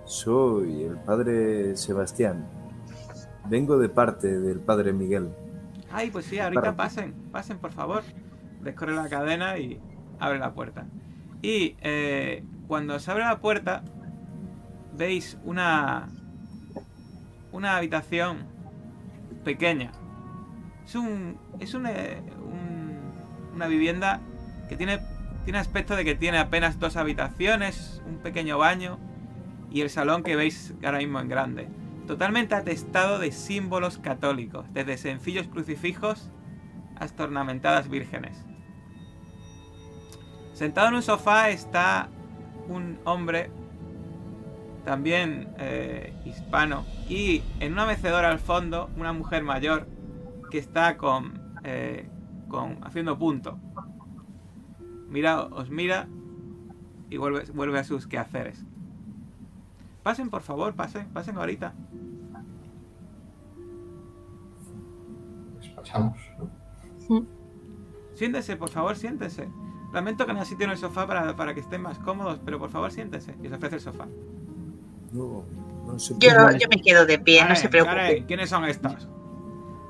Soy el padre Sebastián. Vengo de parte del padre Miguel. Ay, pues sí, ahorita Para- pasen, pasen por favor. Descorre la cadena y abre la puerta. Y eh, cuando se abre la puerta, veis una una habitación pequeña. Es un es un, eh, un- una vivienda que tiene tiene aspecto de que tiene apenas dos habitaciones, un pequeño baño y el salón que veis ahora mismo en grande totalmente atestado de símbolos católicos, desde sencillos crucifijos hasta ornamentadas vírgenes. Sentado en un sofá está un hombre, también eh, hispano, y en una mecedora al fondo una mujer mayor que está con, eh, con haciendo punto. Mira, os mira y vuelve, vuelve a sus quehaceres. Pasen, por favor, pasen, pasen ahorita. Pues pasamos, ¿no? Siéntese, por favor, siéntese. Lamento que no haya sitio en el sofá para, para que estén más cómodos, pero por favor siéntese. Y os ofrece el sofá. No, no se Yo, puede. yo me quedo de pie, no se preocupe. Karen, ¿quiénes son estos?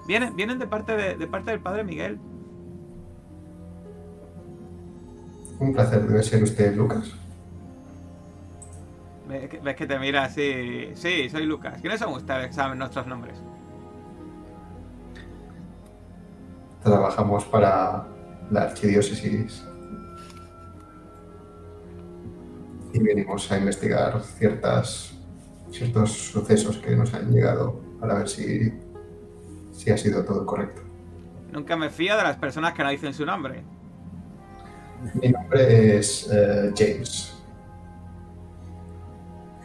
Vienen, vienen de parte de, de parte del padre Miguel. Un placer, debe ser usted Lucas. Ves que te mira así. Sí, soy Lucas. ¿Quiénes son ustedes? Saben nuestros nombres. Trabajamos para la archidiócesis y venimos a investigar ciertas, ciertos sucesos que nos han llegado para ver si, si ha sido todo correcto. Nunca me fío de las personas que no dicen su nombre. Mi nombre es eh, James.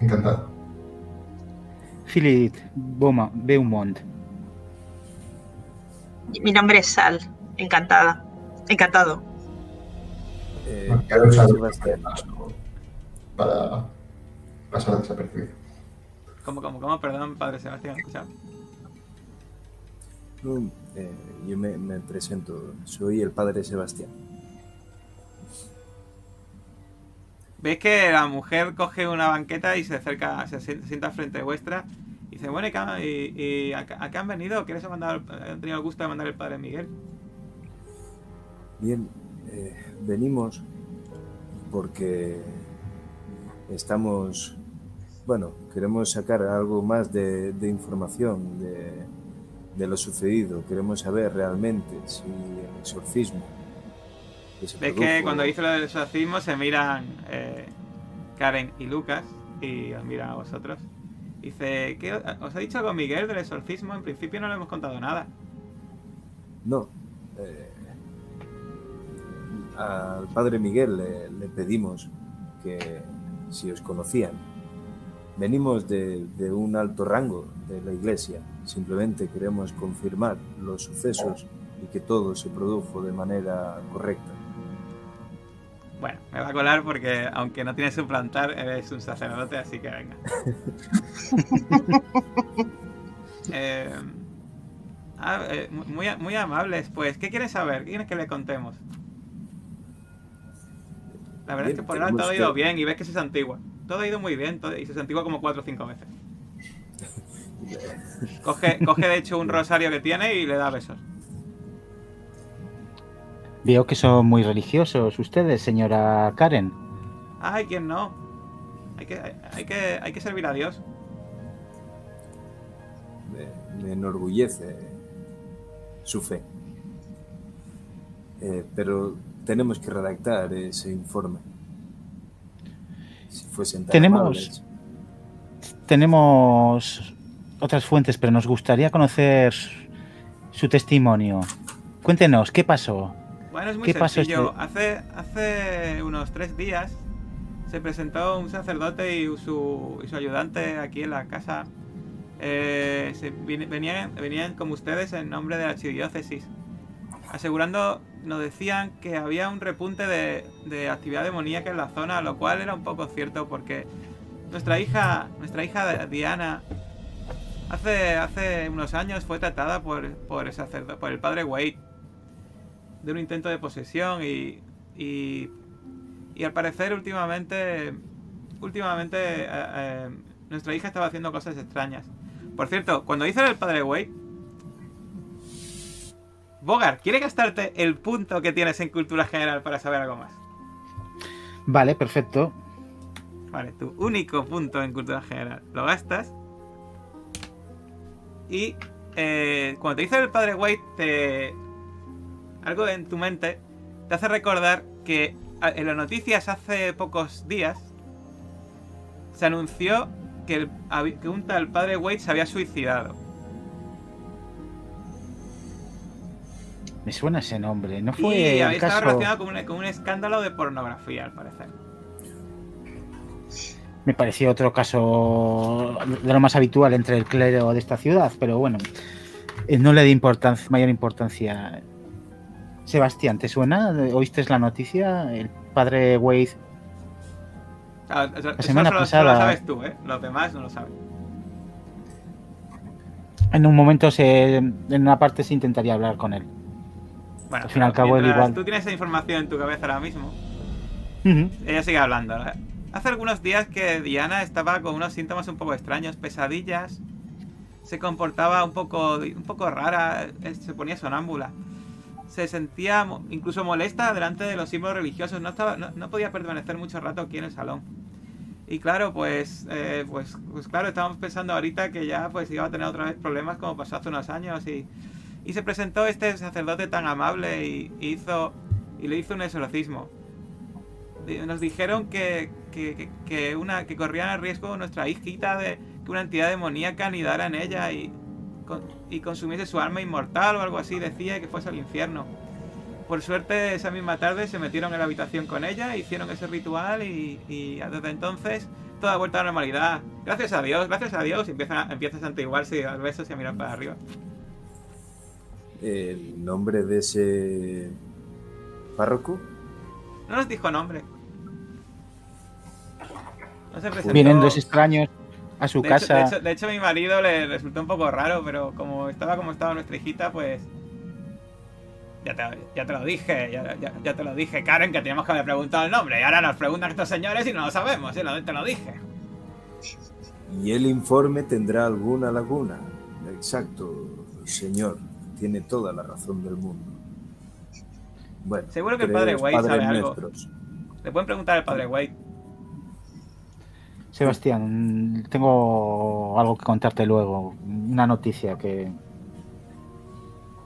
Encantado. Philip Beaumont. Beaumont. Mi nombre es Sal. Encantada. Encantado. Eh, Bueno, para pasar desapercibido. ¿Cómo, cómo, cómo? Perdón, padre Sebastián. No, eh, yo me, me presento, soy el padre Sebastián. Veis que la mujer coge una banqueta y se acerca, se sien- sienta frente vuestra y dice, bueno, ¿y, y, y a, a qué han venido? ¿Quieres mandar, han tenido el gusto de mandar el padre Miguel? Bien, eh, venimos porque estamos, bueno, queremos sacar algo más de, de información de, de lo sucedido. Queremos saber realmente si el exorcismo Ves que cuando dice lo del exorcismo se miran eh, Karen y Lucas y os miran a vosotros. Dice, ¿qué, ¿os ha dicho algo Miguel del exorcismo? En principio no le hemos contado nada. No. eh, al padre Miguel le, le pedimos que si os conocían. Venimos de, de un alto rango de la iglesia. Simplemente queremos confirmar los sucesos y que todo se produjo de manera correcta. Bueno, me va a colar porque aunque no tienes un plantar, eres un sacerdote, así que venga. Eh, ah, eh, muy, muy amables, pues. ¿Qué quieres saber? ¿Qué quieres que le contemos? La verdad es que por ahora todo ha ido bien y ves que se santigua. Todo ha ido muy bien todo- y se santigua como cuatro o cinco veces. Coge, coge de hecho un rosario que tiene y le da besos. Veo que son muy religiosos ustedes, señora Karen. Ay, ¿quién no? Hay que, hay, que, hay que servir a Dios. Me, me enorgullece su fe. Eh, pero tenemos que redactar ese informe. Si fuesen tan Tenemos- amables. Tenemos otras fuentes, pero nos gustaría conocer su testimonio. Cuéntenos, ¿qué pasó? Bueno, es muy ¿Qué pasó sencillo. Hace, hace unos tres días se presentó un sacerdote y su, y su ayudante aquí en la casa. Eh, se venían, venían como ustedes en nombre de la archidiócesis. Asegurando, nos decían que había un repunte de, de actividad demoníaca en la zona, lo cual era un poco cierto porque nuestra hija, nuestra hija Diana, hace, hace unos años fue tratada por, por, el sacerdo- por el padre Wade de un intento de posesión y, y, y al parecer últimamente últimamente eh, eh, nuestra hija estaba haciendo cosas extrañas. Por cierto, cuando dice el padre Wade, Bogar, ¿quiere gastarte el punto que tienes en cultura general para saber algo más? Vale, perfecto. Vale, tu único punto en cultura general. Lo gastas. Y eh, cuando te dice el padre White, te... algo en tu mente te hace recordar que en las noticias hace pocos días se anunció que, el- que un tal padre White se había suicidado. Me suena ese nombre. No fue y el había estado caso. relacionado con un, con un escándalo de pornografía, al parecer. Me parecía otro caso de lo más habitual entre el clero de esta ciudad, pero bueno, eh, no le di importancia, mayor importancia. Sebastián, ¿te suena? ¿Oíste la noticia? El padre Wade. Claro, eso, eso semana solo- solo lo pasada- sabes tú, ¿eh? Los demás no lo saben. En un momento, se, en una parte se intentaría hablar con él. Bueno, Al fin y al cabo, igual. Tú tienes esa información en tu cabeza ahora mismo. Ella sigue hablando. Hace algunos días que Diana estaba con unos síntomas un poco extraños, pesadillas. Se comportaba un poco, un poco rara, eh, se ponía sonámbula. Se sentía incluso molesta delante de los símbolos religiosos. No, estaba, no, no podía permanecer mucho rato aquí en el salón. Y claro, pues, eh, pues, pues claro, estábamos pensando ahorita que ya pues iba a tener otra vez problemas como pasó hace unos años y, y se presentó este sacerdote tan amable y, hizo y le hizo un exorcismo. Nos dijeron que, que, que- una, que corrían el riesgo nuestra hijita de que una entidad demoníaca anidara en ella y, con- y consumiese su alma inmortal o algo así, decía y que fuese al infierno. Por suerte, esa misma tarde se metieron en la habitación con ella, hicieron ese ritual y, y desde entonces toda ha vuelto a la normalidad. Gracias a Dios, gracias a Dios. Y empieza, empieza a santiguarse y a dar besos y a mirar para arriba. El nombre de ese párroco. No nos dijo nombre. No se presentó. Vienen dos extraños a su de hecho, casa. de, hecho, de hecho, a mi marido le resultó un poco raro, pero como estaba como estaba nuestra hijita, pues. Ya te, ya te lo dije, ya, ya- ya te lo dije, Karen, que teníamos que haber preguntado el nombre. Y ahora nos preguntan estos señores y no lo sabemos, ¿sí? Lo- te lo dije. Y el informe tendrá alguna laguna. Exacto, señor. Tiene toda la razón del mundo. Bueno, Seguro que el padre Wade padres sabe algo. Le pueden preguntar al padre Wade. Sebastián, tengo algo que contarte luego. Una noticia que,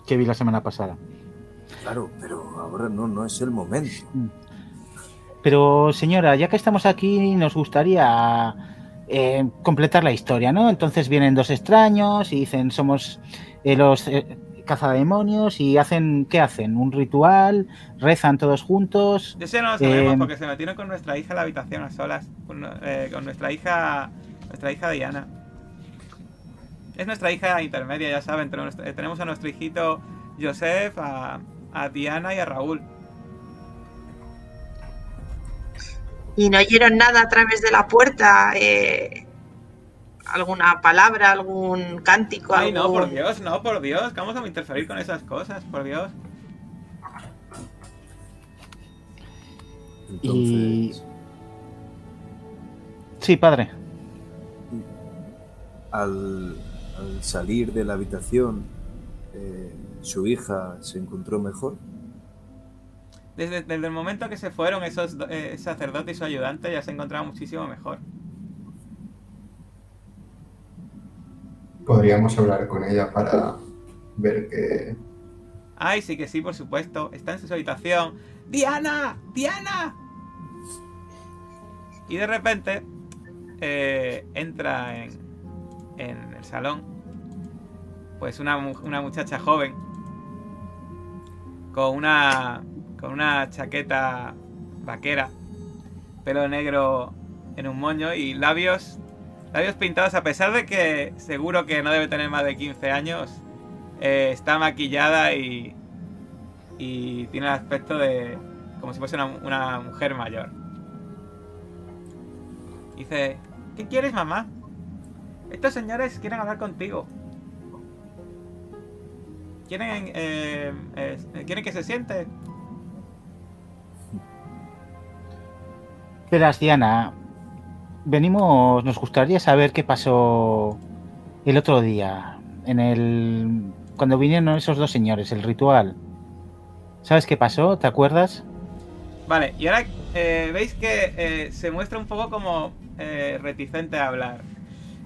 que vi la semana pasada. Claro, pero ahora no, no es el momento. Pero, señora, ya que estamos aquí, nos gustaría eh, completar la historia, ¿no? Entonces vienen dos extraños y dicen, somos eh, los eh, cazademonios y hacen, ¿qué hacen? Un ritual, rezan todos juntos. De eso no lo sabemos Eh, porque se metieron con nuestra hija a la habitación a solas. Con, eh, con nuestra hija. Nuestra hija Diana. Es nuestra hija intermedia, ya saben. Tenemos, eh, tenemos a nuestro hijito Joseph, a, a Diana y a Raúl. Y no oyeron nada a través de la puerta. eh, alguna palabra, algún cántico. Ay, no, por Dios, no, por Dios. que vamos a interferir con esas cosas? Por Dios. Y- Entonces, Sí, padre. al, al salir de la habitación, eh, su hija se encontró mejor. Desde, desde el momento que se fueron esos eh, sacerdote y su ayudante, ya se encontraba muchísimo mejor. Podríamos hablar con ella para ver que Ay, sí que sí, por supuesto. Está en su habitación. ¡Diana! ¡Diana! Y de repente eh, entra en, en el salón. Pues una, una muchacha joven. Con una. Con una chaqueta vaquera. Pelo negro en un moño y labios. Labios pintados, a pesar de que seguro que no debe tener más de 15 años. Eh, está maquillada y, y tiene el aspecto de como si fuese una, una mujer mayor. Dice, ¿qué quieres mamá? Estos señores quieren hablar contigo. Quieren, eh, quieren que se siente. Verás, Diana, venimos, nos gustaría saber qué pasó el otro día, en el cuando vinieron esos dos señores, el ritual. ¿Sabes qué pasó? ¿Te acuerdas? Vale, y ahora eh, veis que eh, se muestra un poco como eh, reticente a hablar.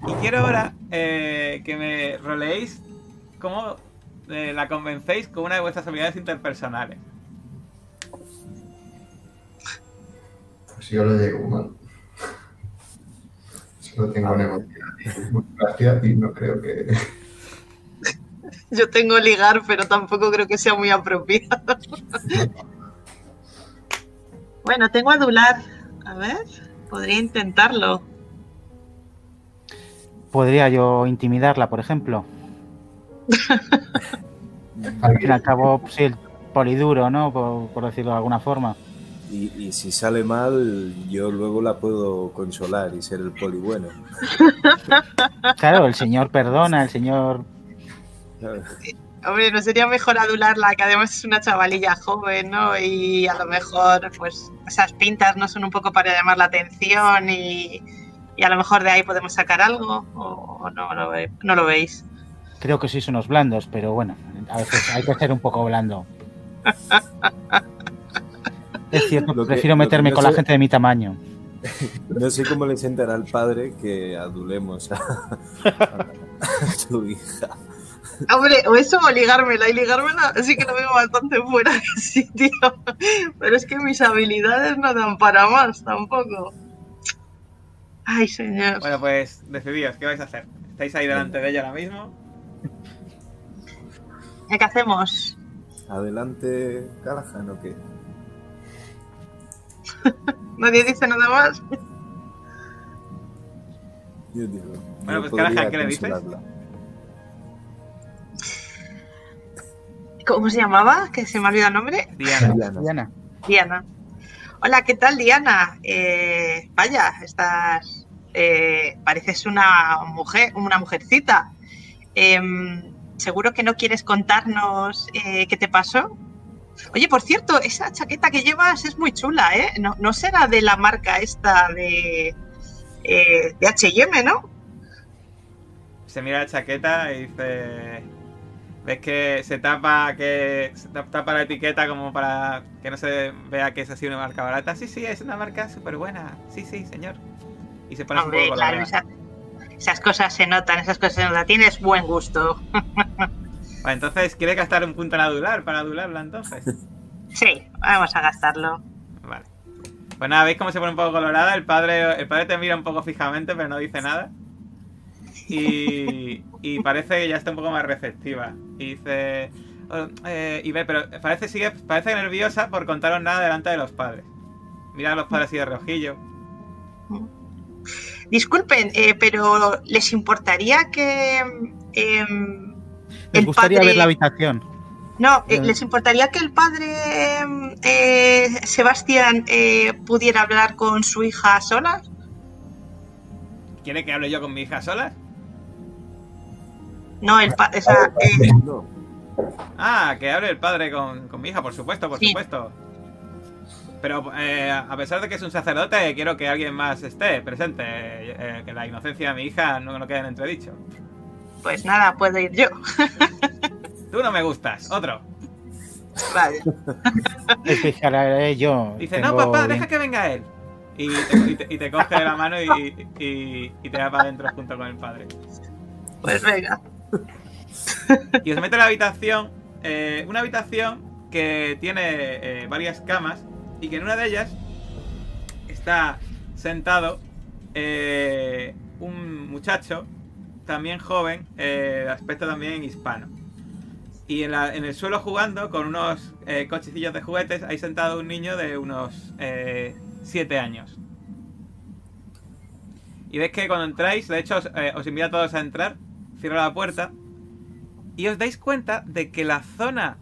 Y quiero ahora eh, que me roleéis cómo eh, la convencéis con una de vuestras habilidades interpersonales. pues yo lo llevo mal. Solo tengo una emoción muy gracia y no creo que. Yo tengo ligar, pero tampoco creo que sea muy apropiado. bueno, tengo adular. A ver, podría intentarlo. Podría yo intimidarla, por ejemplo. Al fin y al cabo, sí, el poliduro, ¿no? Por, por decirlo de alguna forma. Y, y si sale mal, yo luego la puedo consolar y ser el poli bueno. Claro, el señor perdona, el señor Hombre, no sería mejor adularla, que además es una chavalilla joven, ¿no? Y a lo mejor, pues, esas pintas no son un poco para llamar la atención y, y a lo mejor de ahí podemos sacar algo, o no lo, ve- no lo veis. Creo que sois unos blandos, pero bueno, a veces hay que ser un poco blando. Es cierto, que- prefiero meterme no con la gente de mi tamaño. No sé cómo le sentará al padre que adulemos a, a su hija. Hombre, o eso o ligármela, y ligármela sí que lo veo bastante fuera de sitio. Pero es que mis habilidades no dan para más tampoco. Ay, señor. Bueno, pues decidíos, ¿qué vais a hacer? ¿Estáis ahí delante de ella ahora mismo? ¿Qué hacemos? Adelante, Callahan, ¿o qué? ¿Nadie dice nada más? Yo digo. Bueno, yo pues, podría ¿qué le dices? ¿Cómo se llamaba? Que se me ha olvidado el nombre. Diana. Diana. Diana, Diana. Hola, ¿qué tal, Diana? Eh, vaya, estás. eh, pareces una mujer, una mujercita. Em, ¿Seguro que no quieres contarnos eh, qué te pasó? Oye, por cierto, esa chaqueta que llevas es muy chula, ¿eh? No, no será de la marca esta de, eh, de HM, ¿no? Se mira la chaqueta y dice. Ves que se tapa que se tap- tapa la etiqueta como para que no se vea que es así una marca barata. Sí, sí, es una marca súper buena. Sí, sí, señor. Y se pone un Hombre, poco claro, esa- esas cosas se notan, esas cosas se notan. Tienes buen gusto. Vale, entonces, ¿quiere gastar un punto en adular para adularla entonces? Sí, vamos a gastarlo. Vale. Pues nada, ¿veis cómo se pone un poco colorada? El padre, el padre te mira un poco fijamente, pero no dice nada. Y, y parece que ya está un poco más receptiva. Y dice. "Oh, eh", y ve, pero parece, sigue, parece nerviosa por contaros nada delante de los padres. Mira a los padres así de reojillo. Disculpen, eh, pero ¿les importaría que em, ¿les el gustaría padre- ver la habitación? no, eh, les importaría que el padre eh, Sebastián eh, pudiera hablar con su hija sola? ¿Quiere que hable yo con mi hija sola? No, el pa- esa, eh, No, Ah, que hable el padre con, con mi hija, por supuesto, por Sí. supuesto. Pero eh, a pesar de que es un sacerdote, quiero que alguien más esté presente. eh, que la inocencia de mi hija no, no quede en entredicho. Pues nada, puedo ir yo. Tú no me gustas, otro. Vale. Fijaré yo. Dice, no, papá, bien- deja que venga él. Y te, y te- y te coge de la mano y, y- y te va para adentro junto con el padre. Pues venga. Y os mete en la habitación, eh, una habitación que tiene eh, varias camas y que en una de ellas está sentado eh, un muchacho, también joven, eh, aspecto también hispano. Y en, la- en el suelo jugando con unos eh, cochecillos de juguetes, hay sentado un niño de unos 7 años. Y ves que cuando entráis, de hecho os, eh, os invito a todos a entrar, cierro la puerta y os dais cuenta de que la zona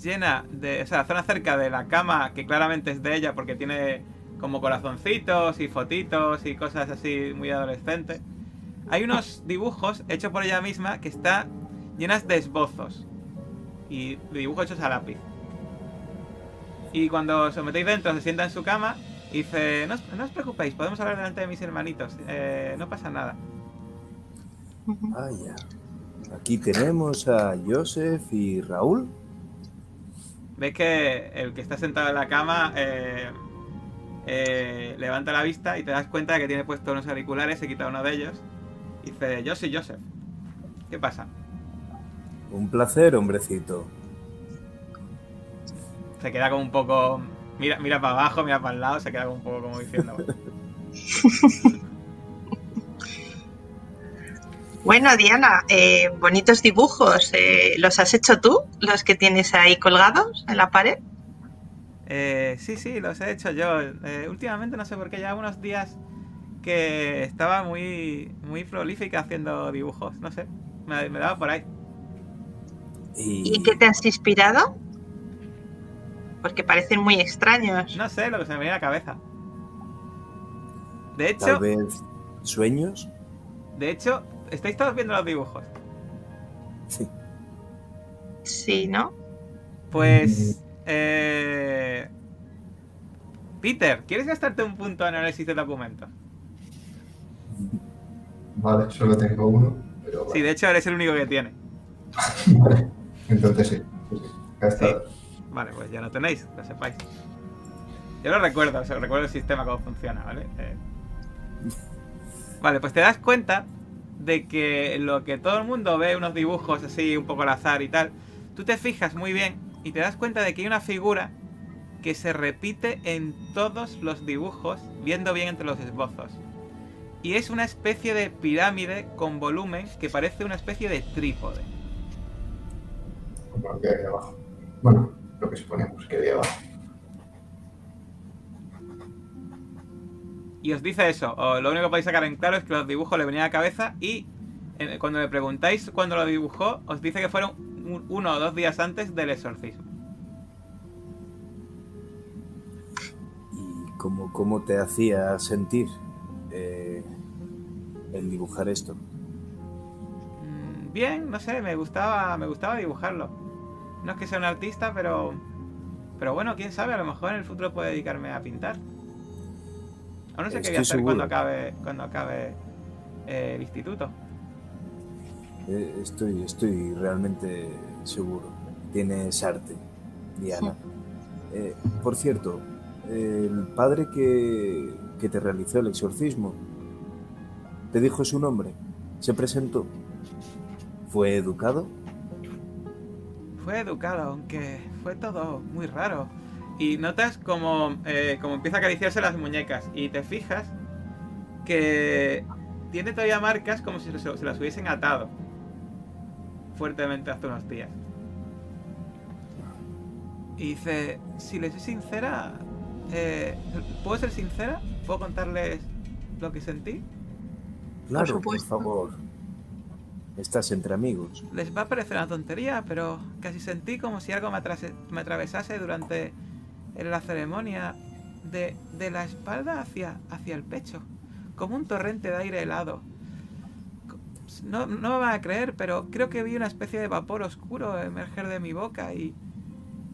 llena de. O sea, la zona cerca de la cama, que claramente es de ella porque tiene como corazoncitos y fotitos y cosas así muy adolescentes. Hay unos dibujos hechos por ella misma que están llenas de esbozos y de dibujos hechos a lápiz. Y cuando os metéis dentro, se sienta en su cama y dice: No, os- no os preocupéis, podemos hablar delante de mis hermanitos, eh, no pasa nada. vaya. Aquí tenemos a Joseph y Raúl. Ves que el que está sentado en la cama eh, eh, levanta la vista y te das cuenta de que tiene puesto unos auriculares, se quita uno de ellos. Dice, yo soy Joseph. ¿Qué pasa? Un placer, hombrecito. Se queda como un poco... Mira, mira para abajo, mira para el lado, se queda como un poco como diciendo... Bueno, Diana, eh, bonitos dibujos. eh, ¿Los has hecho tú? ¿Los que tienes ahí colgados en la pared? Eh, sí, sí, los he hecho yo. Eh, últimamente no sé por qué, ya unos días que estaba muy, muy prolífica haciendo dibujos, no sé. Me, me daba por ahí. Y, ¿Y qué te has inspirado? Porque parecen muy extraños. No sé lo que se me viene a la cabeza. De tal hecho, vez sueños. de hecho, estáis todos viendo los dibujos. Sí. Sí, ¿no? Pues... Eh... Peter, ¿quieres gastarte un punto en análisis de documentos? Vale, solo tengo uno, pero Sí, de hecho eres el único que tiene. vale. Entonces sí. sí. Vale, pues ya lo tenéis, lo sepáis. Yo lo recuerdo, o sea, recuerdo el sistema cómo funciona, ¿vale? Eh, Vale, pues te das cuenta de que lo que todo el mundo ve, unos dibujos así un poco al azar y tal, tú te fijas muy bien y te das cuenta de que hay una figura que se repite en todos los dibujos, viendo bien entre los esbozos. Y es una especie de pirámide con volumen que parece una especie de trípode. Como lo que hay abajo. Bueno, lo que suponemos que hay abajo. Y os dice eso, o lo único que podéis sacar en claro es que los dibujos le venían a la cabeza y eh, cuando le preguntáis cuándo lo dibujó, os dice que fueron un- uno o dos días antes del exorcismo. ¿Y cómo, cómo te hacía sentir eh, el dibujar esto? Mm, Bien, no sé, me gustaba, me gustaba dibujarlo. No es que sea un artista, pero, pero bueno, quién sabe, a lo mejor en el futuro puedo dedicarme a pintar. Aún no sé qué voy a hacer cuando acabe, cuando acabe eh, el instituto. Eh, estoy, estoy realmente seguro. Tienes arte, Diana. Eh, por cierto, el padre que, que te realizó el exorcismo, ¿te dijo su nombre? ¿Se presentó? ¿Fue educado? Fue educado, aunque fue todo muy raro. Y notas como, eh, como empieza a acariciarse las muñecas. Y te fijas que tiene todavía marcas como si se, las hubiesen atado fuertemente hace unos días. Y dice, si les soy sincera, eh, ¿puedo ser sincera? ¿Puedo contarles lo que sentí? Claro, por, supuesto. favor. Estás entre amigos. Les va a parecer una tontería, pero casi sentí como si algo me, atrase- me atravesase durante la ceremonia de, de la espalda hacia, hacia el pecho, como un torrente de aire helado. No, no me van a creer, pero creo que vi una especie de vapor oscuro emerger de mi boca y,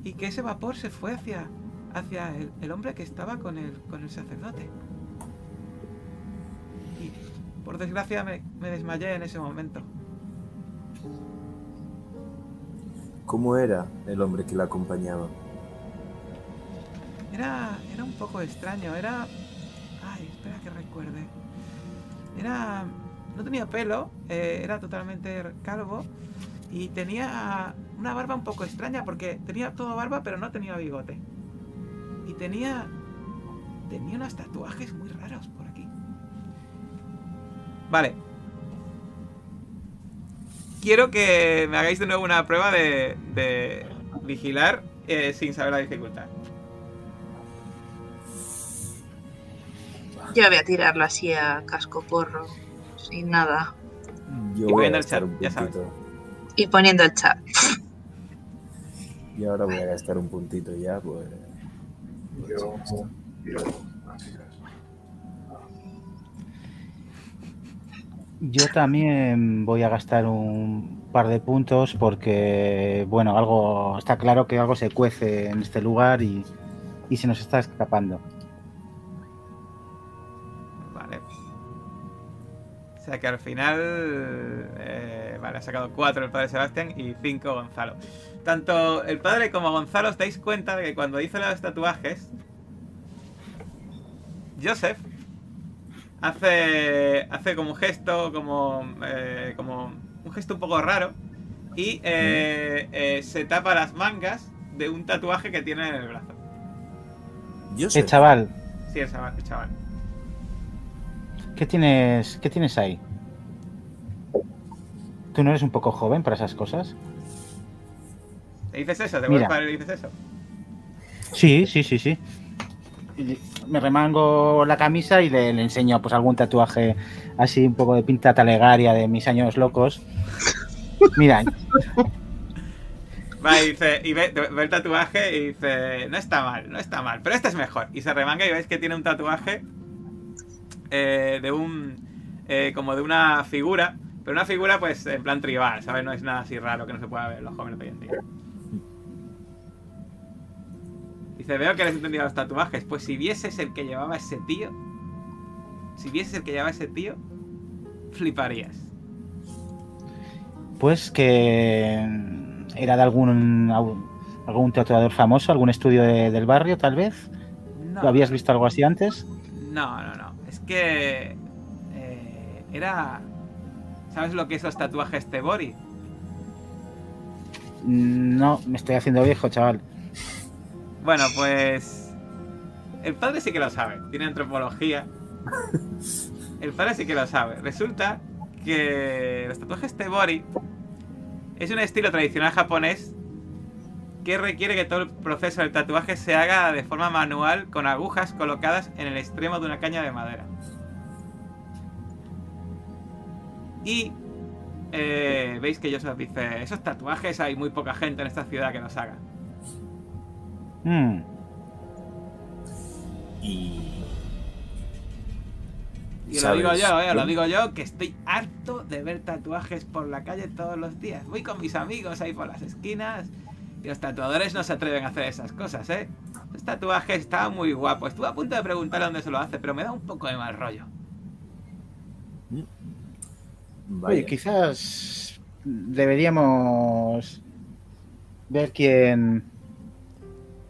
y que ese vapor se fue hacia, hacia el, el hombre que estaba con el, con el sacerdote. Y por desgracia me, me desmayé en ese momento. ¿Cómo era el hombre que la acompañaba? Era, era un poco extraño, era... Ay, espera que recuerde. Era... No tenía pelo, eh, era totalmente calvo y tenía una barba un poco extraña porque tenía todo barba pero no tenía bigote. Y tenía... Tenía unos tatuajes muy raros por aquí. Vale. Quiero que me hagáis de nuevo una prueba de, de vigilar eh, sin saber la dificultad. Yo voy a tirarlo así a casco porro, sin nada. Yo Y voy a el chat, un ya sabes. puntito. Y poniendo el chat. Y ahora voy a gastar un puntito ya, pues. Yo también voy a gastar un par de puntos porque, bueno, algo está claro que algo se cuece en este lugar y, y se nos está escapando. Vale. O sea que al final. eh, vale, ha sacado 4 el padre Sebastián y 5 Gonzalo. Tanto el padre como Gonzalo os dais cuenta de que cuando hizo los tatuajes. Joseph hace. hace como un gesto, como. eh, como un gesto un poco raro. Y eh, eh, se tapa las mangas de un tatuaje que tiene en el brazo. Sé. Eh, chaval, Sí, el chaval. el chaval. ¿qué tienes, ¿qué tienes ahí? ¿Tú no eres un poco joven para esas cosas? ¿Le dices eso? ¿Te vuelves padre y le dices eso? Sí, sí, sí, sí. Me remango la camisa y le, le enseño pues algún tatuaje así un poco de pinta talegaria de mis años locos. Mira, Va y dice, y ve, ve el tatuaje y dice, no está mal, no está mal, pero este es mejor. Y se remanga y veis que tiene un tatuaje eh, de un, eh, como de una figura Pero una figura, pues, en plan tribal, ¿sabes? No es nada así raro que no se pueda ver los jóvenes hoy en día. Dice, veo que eres entendido los tatuajes. Pues si vieses el que llevaba ese tío, si vieses el que llevaba ese tío, fliparías. Pues que era de algún algún tatuador famoso, algún estudio de- del barrio, tal vez. No, ¿Lo habías visto algo así antes? no, no, no. Es que eh, era... ¿Sabes lo que es los tatuajes Tebori? Mm, No, me estoy haciendo viejo, chaval. Bueno, pues... El padre sí que lo sabe, tiene antropología. El padre sí que lo sabe. Resulta que los tatuajes Tebori es un estilo tradicional japonés que requiere que todo el proceso del tatuaje se haga de forma manual con agujas colocadas en el extremo de una caña de madera. Y eh, veis que Joseph dice, esos tatuajes hay muy poca gente en esta ciudad que los haga. Mm, Y. Y lo ¿sabes digo yo, eh, lo digo yo, que estoy harto de ver tatuajes por la calle todos los días. Voy con mis amigos ahí por las esquinas y los tatuadores no se atreven a hacer esas cosas, ¿eh? Los tatuajes está muy guapo. Estuve a punto de preguntarle dónde se lo hace, pero me da un poco de mal rollo. Vaya. Oye, quizás deberíamos ver quién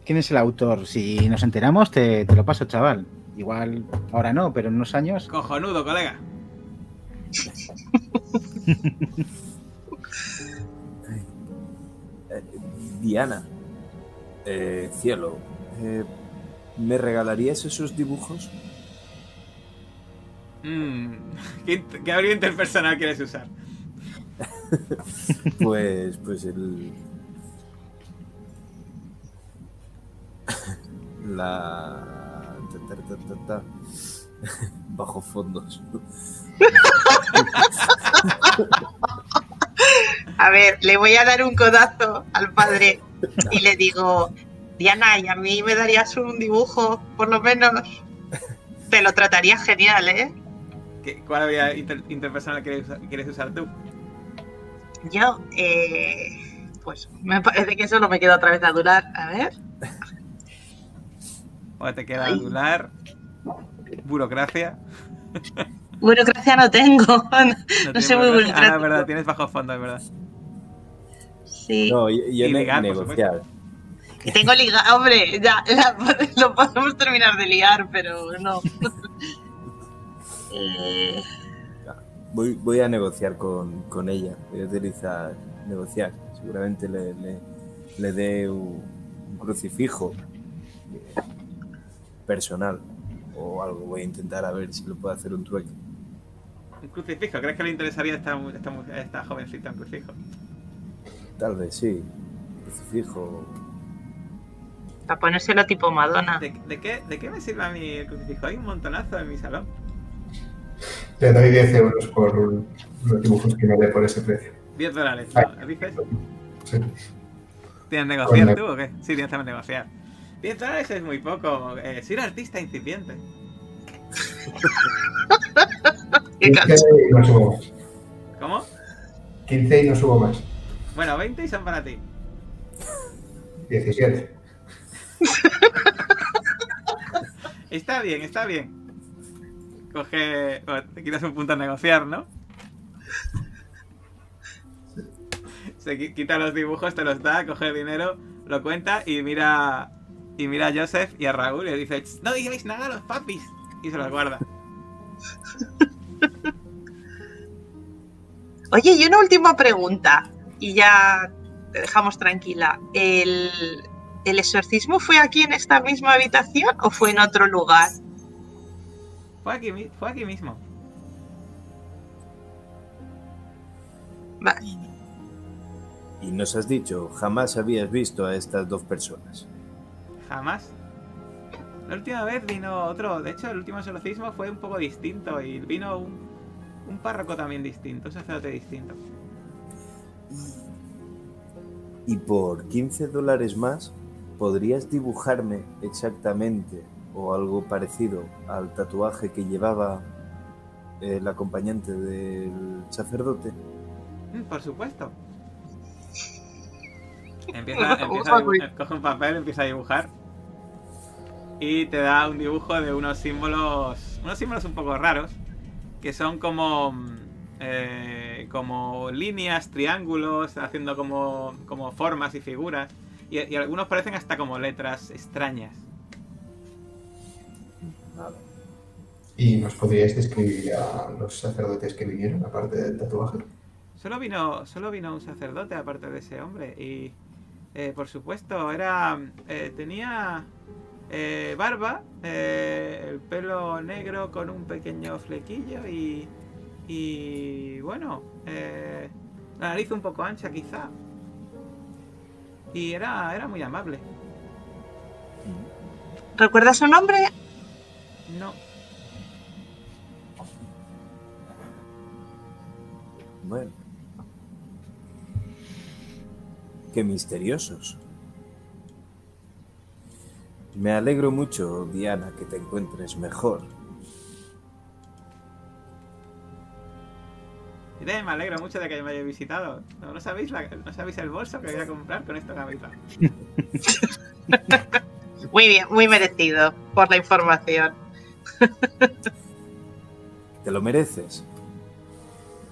quién es el autor. Si nos enteramos, te, te lo paso, chaval. Igual ahora no, pero en unos años. Cojonudo, colega. Diana, eh, cielo, eh, ¿me regalarías esos dibujos? Mm, ¿Qué, qué oriente interpersonal quieres usar? Pues, pues el. La. ta, ta, ta, ta, ta. Bajo fondos. A ver, le voy a dar un codazo al padre y le digo, Diana, y a mí me darías un dibujo, por lo menos. Te lo trataría genial, ¿eh? ¿Qué- ¿Cuál inter- interpersonal quieres, quieres usar tú? Yo, eh, pues me parece que solo me queda otra vez adular. A ver. ¿O te queda adular? ¿Burocracia? Burocracia no tengo. No, tienes soy muy burocracia. Ah, no, es verdad, tienes bajo fondo, es verdad. Sí. No, yo, yo Y ligar, negociar. Tengo liga, hombre, ya, ya, lo podemos terminar de liar, pero no. Eh, Voy, voy a negociar con, con ella. Voy a utilizar negociar. Seguramente le, le, le dé un, un crucifijo personal o algo. Voy a intentar a ver si le puedo hacer un trueque. Un crucifijo, ¿crees que le interesaría a esta, mu- esta, mu- a esta jovencita un crucifijo? Tal vez sí. Crucifijo. para ponérselo tipo Madonna. ¿De, de qué, ¿De qué me sirve a mí el crucifijo? Hay un montonazo en mi salón. Te doy 10 euros por los dibujos que me dé por ese precio. 10 dólares. ¿no? ¿Dices? Sí. ¿Tienes negociar tú o qué? Sí, tienes que negociar. 10 dólares es muy poco. Eh, soy un artista incipiente. Qué 15 canso. y no subo más. ¿Cómo? 15 y no subo más. Bueno, 20 y son para ti. 17. Está bien, está bien. Coge. Bueno, te quitas un punto a negociar, ¿no? Se qui- quita los dibujos, te los da, coge el dinero, lo cuenta y mira. Y mira a Joseph y a Raúl y le dice: "Ch, No digáis nada a los papis. Y se los guarda. Oye, y una última pregunta, y ya te dejamos tranquila. ¿El, ¿El exorcismo fue aquí en esta misma habitación o fue en otro lugar? Fue aquí, fue aquí mismo. Va- Y, y nos has dicho, jamás habías visto a estas dos personas. Jamás. La última vez vino otro. De hecho, el último exorcismo fue un poco distinto. Y vino un, un párroco también distinto. Un sacerdote distinto. Y por 15 dólares más, ¿podrías dibujarme exactamente o algo parecido al tatuaje que llevaba el acompañante del sacerdote? Mm, Por supuesto. Empieza, empieza a dibujar, coge un papel, empieza a dibujar. Y te da un dibujo de unos símbolos. Unos símbolos un poco raros. Que son como. mm, eh, como líneas, triángulos, haciendo como, como formas y figuras. Y, y algunos parecen hasta como letras extrañas. ¿Y nos podríais describir a los sacerdotes que vinieron, aparte del tatuaje? Solo vino, solo vino un sacerdote aparte de ese hombre y eh, por supuesto era eh, tenía eh, barba, eh, el pelo negro con un pequeño flequillo y y bueno eh, la nariz un poco ancha quizá y era era muy amable. ¿Recuerdas su nombre? No, Bueno. Qué misteriosos. Me alegro mucho, Diana, que te encuentres mejor. y de- me alegro mucho de que me hayáis visitado. No, no sabéis la- no sabéis el bolso que voy a comprar con esta cabeza. Muy bien, muy merecido por la información. Te lo mereces.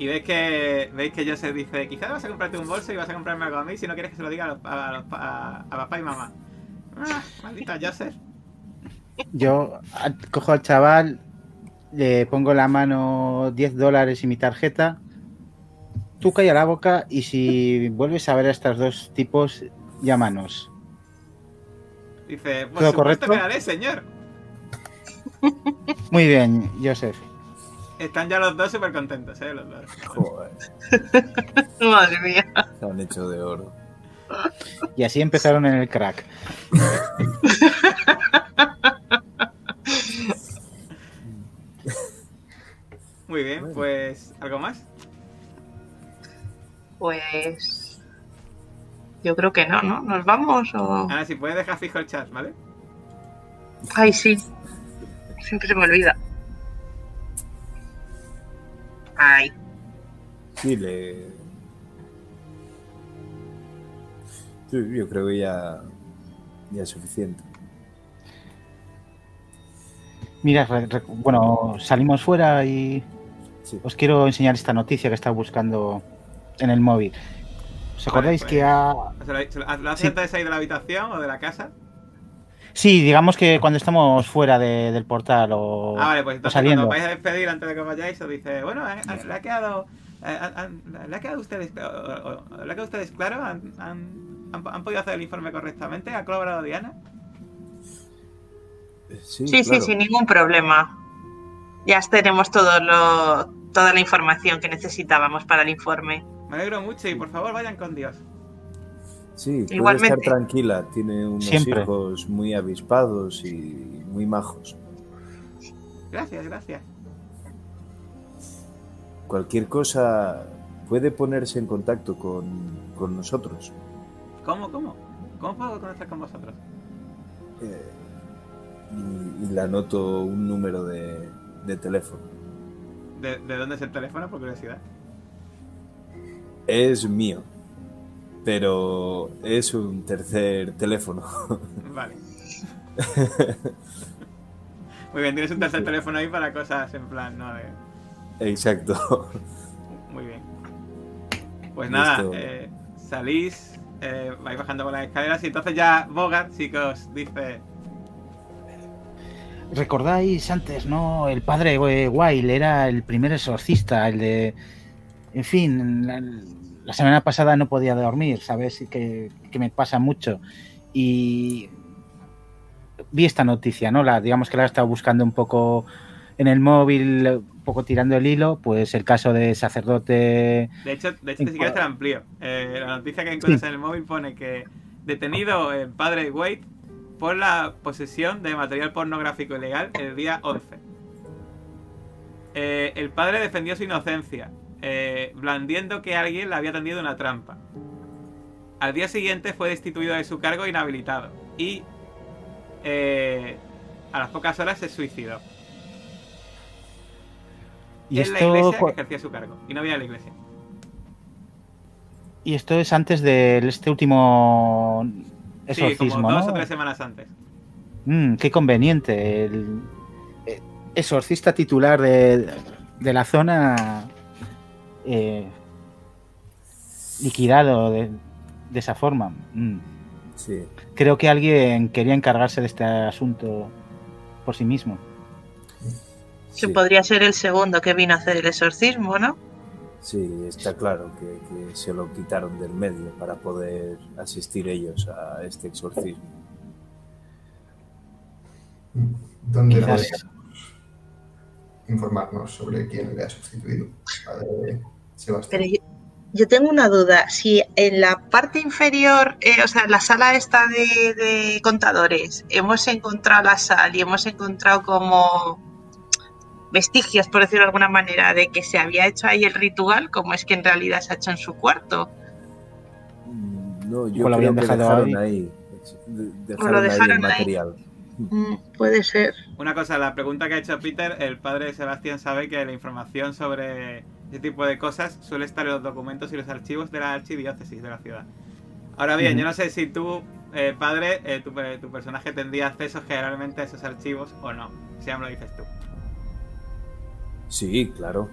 Y veis que veis que Joseph dice, quizás vas a comprarte un bolso y vas a comprarme algo a mí si no quieres que se lo diga a, los- a los pa- a papá y mamá. Ah, maldita Joseph. Yo a- cojo al chaval, le pongo la mano 10 dólares y mi tarjeta. Tú calla la boca y si vuelves a ver a estos dos tipos, llámanos. Dice, por ¿Todo supuesto correcto? que haré, señor. Muy bien, Joseph. Están ya los dos súper contentos, eh, los dos. Joder, Madre mía. se han hecho de oro. Y así empezaron en el crack. Muy bien, Bueno. pues, ¿algo más? Pues. Yo creo que no, ¿no? ¿Nos vamos o.? Ahora, si puedes dejar fijo el chat, ¿vale? Ay, sí. Siempre se me olvida. Ay. Sí, le... Sí, yo creo que ya, ya es suficiente. Mira, bueno, salimos fuera y Sí. os quiero enseñar esta noticia que estaba buscando en el móvil. ¿Os acordáis pues. que ha... ¿Se lo, se lo- ¿Lo haces Sí. antes de salir de la habitación o de la casa? Sí, digamos que cuando estamos fuera de- del portal o, Ah, vale, pues entonces saliendo. cuando vais a despedir antes de que os vayáis, os dice, bueno, eh, eh, le ha quedado. eh, ¿Le ha quedado a ustedes, ¿le ha ustedes claro? ¿Han, han, han- han podido hacer el informe correctamente? ¿Ha colaborado Diana? Sí, Sí, sí, sin ningún problema. Ya tenemos todo lo, toda la información que necesitábamos para el informe. Me alegro mucho y por favor vayan con Dios. Sí, puede Igualmente. estar tranquila. Tiene unos Siempre. hijos muy avispados y muy majos. Gracias, gracias. Cualquier cosa puede ponerse en contacto con, con nosotros. ¿Cómo, cómo? ¿Cómo puedo conectar con vosotros? Eh, y, y le anoto un número de, de teléfono. ¿De, de dónde es el teléfono, por curiosidad? Es mío, pero es un tercer teléfono. Vale. Muy bien, tienes un tercer teléfono ahí para cosas en plan, ¿no? De- Exacto. Muy bien. Pues nada, eh, salís, eh, vais bajando por las escaleras y entonces ya Bogart sí que os dice... ¿Recordáis antes, no? El padre eh, Wilde era el primer exorcista, el de... En fin, la, la semana pasada no podía dormir, ¿sabes? Que, que me pasa mucho. Y vi esta noticia, ¿no? La, digamos que la he estado buscando un poco en el móvil, un poco tirando el hilo, pues el caso de sacerdote... De hecho, de hecho En si quieres te la amplío. Eh, la noticia que encuentras Sí. en el móvil pone que detenido el padre Wade por la posesión de material pornográfico ilegal el día 11. Eh, el padre defendió su inocencia, eh, blandiendo que alguien le había tendido una trampa. Al día siguiente fue destituido de su cargo e inhabilitado. Y eh, a las pocas horas se suicidó. Y en la esto, iglesia que ejercía su cargo. Y no había la iglesia. y esto es antes de este último Sí, exorcismo, como dos ¿no? o tres semanas antes. Mm, qué conveniente. El eh, exorcista titular de, de la zona eh, liquidado de, de esa forma. Mm. Sí, Creo que alguien quería encargarse de este asunto por sí mismo. Que sí, podría ser el segundo que vino a hacer el exorcismo, ¿no? sí, está claro que, que se lo quitaron del medio para poder asistir ellos a este exorcismo. ¿Dónde podríamos informarnos sobre quién le ha sustituido? Padre Sebastián. Pero yo, yo tengo una duda. Si en la parte inferior, eh, o sea, en la sala esta de, de contadores, hemos encontrado la sal y hemos encontrado como vestigios, por decirlo de alguna manera, de que se había hecho ahí el ritual, como es que en realidad se ha hecho en su cuarto. Mm, No, yo lo creo habían que dejado dejaron ahí. ahí. de- Dejaron, ahí dejaron el ahí. material. Mm, puede ser. Una cosa, la pregunta que ha hecho Peter, el padre de Sebastián sabe que la información sobre ese tipo de cosas suele estar en los documentos y los archivos de la archidiócesis de la ciudad. Ahora bien, yo no sé si tú, eh, padre, eh, tu, eh, tu personaje tendría acceso generalmente a esos archivos o no. Si ya me lo dices tú. Sí, claro.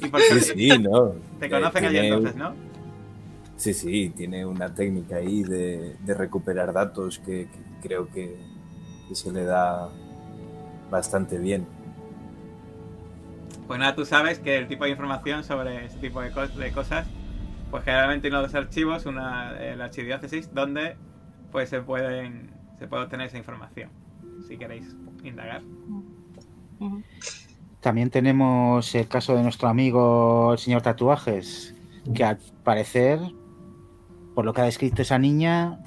Y por Sí, sí, no. te conocen allí entonces, ¿no? Sí, sí, tiene una técnica ahí de, de recuperar datos que, que creo que, que se le da bastante bien. Pues nada, tú sabes que el tipo de información sobre ese tipo de, cos- de cosas, pues generalmente hay unos archivos, una la archidiócesis, donde pues se pueden se puede obtener esa información, si queréis indagar. También tenemos el caso de nuestro amigo el señor Tatuajes, que al parecer, por lo que ha descrito esa niña,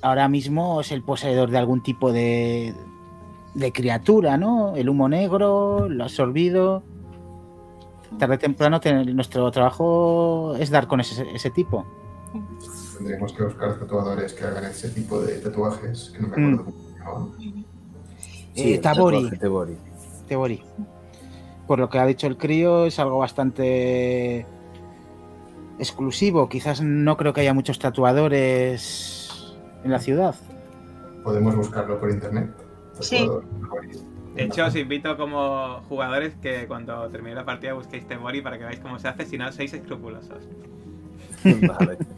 ahora mismo es el poseedor de algún tipo de, de criatura, ¿no? El humo negro, lo absorbido. Tarde o temprano ten- nuestro trabajo es dar con ese, ese tipo. Tendríamos que buscar tatuadores que hagan ese tipo de tatuajes, que no me Mm. acuerdo cómo se llamaban. Sí, Eh, Tabori. tatuaje Tabori. Por lo que ha dicho el crío, es algo bastante exclusivo. Quizás no creo que haya muchos tatuadores en la ciudad. Podemos buscarlo por internet. Sí. De hecho, os invito como jugadores que cuando termine la partida busquéis Temori para que veáis cómo se hace, si no, sois escrupulosos. Vale.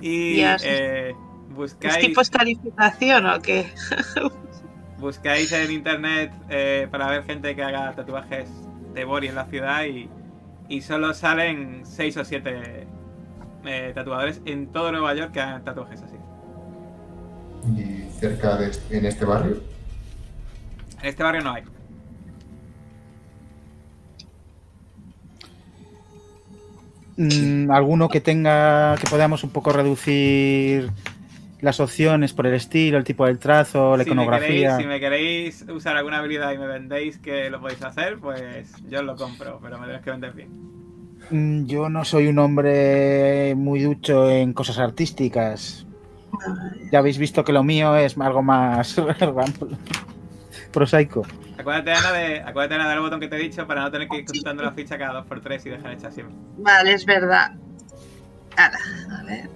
Y eh, ¿Es buscáis, tipo escarificación o qué? buscáis en internet eh, para ver gente que haga tatuajes de Bori en la ciudad y, y solo salen 6 o 7 tatuadores en todo Nueva York que hagan tatuajes así. Y cerca de este- en este barrio, En este barrio no hay. Mm, alguno que tenga, que podamos un poco reducir las opciones por el estilo, el tipo del trazo, la Si me, iconografía. queréis, si me queréis usar alguna habilidad y me vendéis que lo podéis hacer, pues yo os lo compro, pero me tenéis que vender bien. Mm, Yo no soy un hombre muy ducho en cosas artísticas. Ya habéis visto que lo mío es algo más prosaico. Acuérdate, Ana, de, acuérdate, Ana, del botón que te he dicho para no tener que ir consultando la ficha cada 2x3 y dejar hecha siempre. Vale, es verdad. A ver.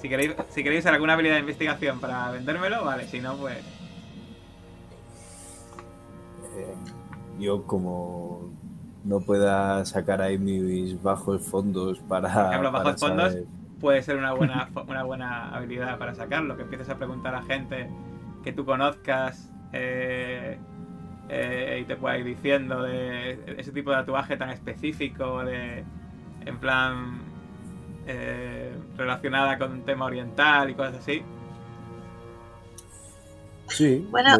Si queréis, si queréis usar alguna habilidad de investigación para vendérmelo, vale, si no, pues. Eh, yo como no pueda sacar ahí mis bajos fondos para... Por ejemplo, para bajos fondos. saber- Puede ser una buena, una buena habilidad para sacarlo, que empieces a preguntar a gente que tú conozcas eh, eh, y te pueda ir diciendo de ese tipo de tatuaje tan específico, de en plan eh, relacionada con un tema oriental y cosas así. Sí, Bueno,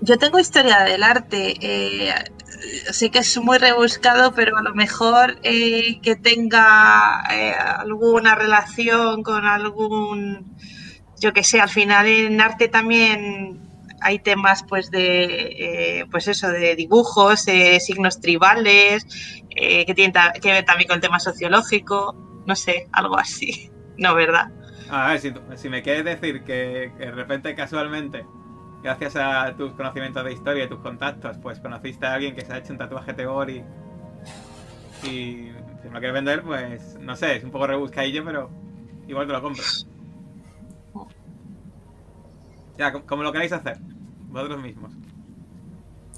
Yo tengo historia del arte. eh, sé que es muy rebuscado, pero a lo mejor eh, que tenga eh, alguna relación con algún, yo que sé, al final en arte también hay temas pues de, eh, pues eso, de dibujos, eh, signos tribales, eh, que tienen ta- que ver también con el tema sociológico, no sé, algo así. No, ¿verdad? A ver, si, me quieres decir que, de repente casualmente gracias a tus conocimientos de historia y tus contactos, pues conociste a alguien que se ha hecho un tatuaje Tegori y si me lo quieres vender, pues no sé, es un poco rebuscadillo, pero igual te lo compro. Ya, co- como lo queráis hacer, vosotros mismos.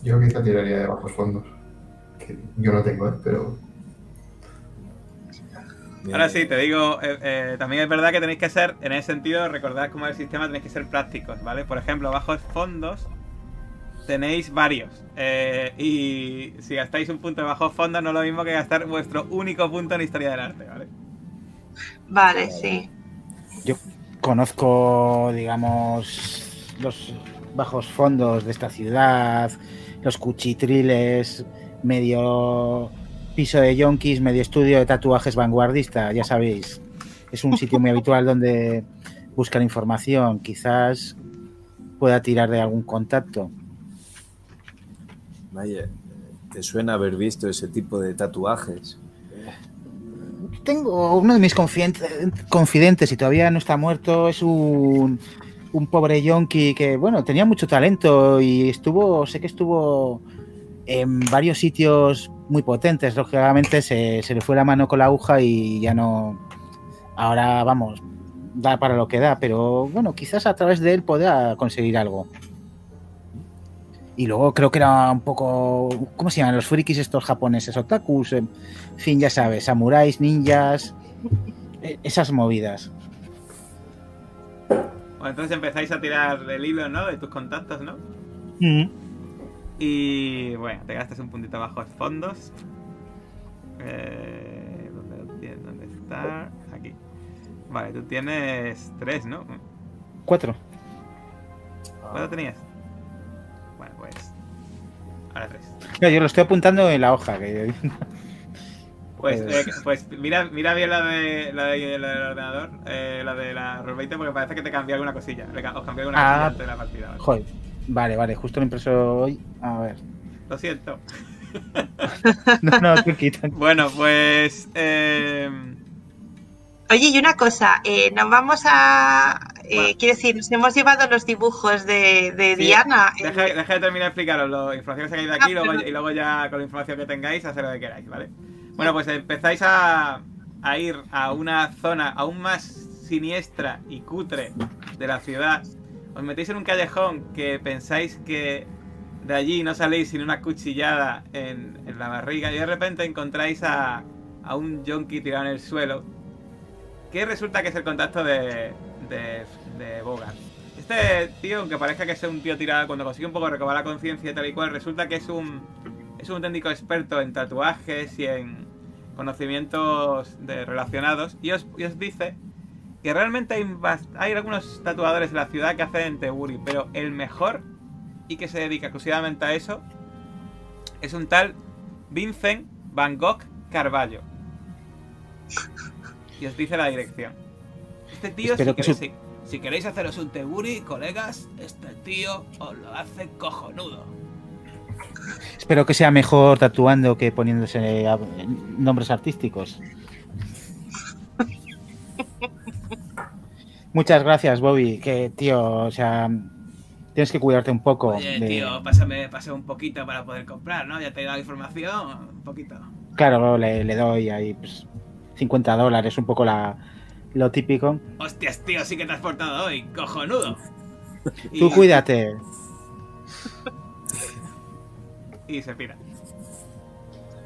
Yo quizá tiraría de bajos fondos. Que yo no tengo, ¿eh? pero Bien, Ahora sí, te digo, eh, eh, también es verdad que tenéis que ser, en ese sentido, recordad cómo es el sistema, tenéis que ser prácticos, ¿vale? Por ejemplo, bajos fondos tenéis varios. eh, y si gastáis un punto de bajos fondos, no es lo mismo que gastar vuestro único punto en historia del arte, ¿vale? Vale, sí. Conozco, digamos, los bajos fondos de esta ciudad, los cuchitriles, medio piso de yonkis, medio estudio de tatuajes vanguardista, ya sabéis. Es un sitio muy habitual donde buscar información. Quizás pueda tirar de algún contacto. Vaya, ¿te suena haber visto ese tipo de tatuajes? Tengo uno de mis confidentes, confidentes y todavía no está muerto. Es un, un pobre yonki que, bueno, tenía mucho talento y estuvo, sé que estuvo en varios sitios muy potentes. Lógicamente se, se le fue la mano con la aguja y ya no. Ahora, vamos, da para lo que da, pero bueno, quizás a través de él pueda conseguir algo. Y luego creo que era un poco. ¿Cómo se llaman los frikis estos japoneses? Otakus. En fin, ya sabes, samuráis, ninjas. eh, Esas movidas. Bueno, entonces empezáis a tirar el hilo, ¿no? De tus contactos, ¿no? Y bueno, te gastas un puntito abajo de fondos. Eh, ¿dónde, lo tienes? ¿Dónde está? Aquí. Vale, tú tienes tres, ¿no? Cuatro. ¿Cuánto tenías? Bueno, pues. Ahora tres. Yo lo estoy apuntando en la hoja. Que... Pues, Pues- eh, pues mira, mira bien la de la, de, la del ordenador, eh, la de la Roll20, porque parece que te cambié alguna cosilla. Os cambié alguna Ah. cosilla antes de la partida. ¿vale? Joder. Vale, vale, justo lo impreso hoy. A ver. Lo siento. No, no, tú quita. Bueno, pues. Eh, Oye, y una cosa, eh, nos vamos a. eh, Bueno. Quiero decir, nos hemos llevado los dibujos de, de Sí, Diana. eh, deja, deja de terminar de explicaros la información que sacáis de aquí Ah, y, luego, perdón. y luego ya con la información que tengáis hacer lo que queráis, ¿vale? Bueno, pues empezáis a, a ir a una zona aún más siniestra y cutre de la ciudad. Os metéis en un callejón que pensáis que de allí no saléis sin una cuchillada en, en la barriga y de repente encontráis a, a un yonki tirado en el suelo que resulta que es el contacto de, de, de Bogart. Este tío, aunque parezca que sea un tío tirado, cuando consigue un poco recobrar la conciencia y tal y cual, resulta que es un, es un auténtico experto en tatuajes y en conocimientos de, relacionados. Y os, y os dice que realmente hay, hay algunos tatuadores de la ciudad que hacen Teguri, pero el mejor y que se dedica exclusivamente a eso es un tal Vincent Van Gogh Carballo. Y os dice la dirección. Este tío, si queréis, su- si- si queréis haceros un Teguri, colegas, este tío os lo hace cojonudo. Espero que sea mejor tatuando que poniéndose a- nombres artísticos. Muchas gracias, Bobby. Que, tío, o sea, tienes que cuidarte un poco. Oye, de- tío, pásame, pásame un poquito para poder comprar, ¿no? Ya te he dado información, un poquito. Claro, le, le doy ahí pues, 50 dólares, un poco la, lo típico. Hostias, tío, sí que te has portado hoy, cojonudo. Y- Tú cuídate. Y se pira.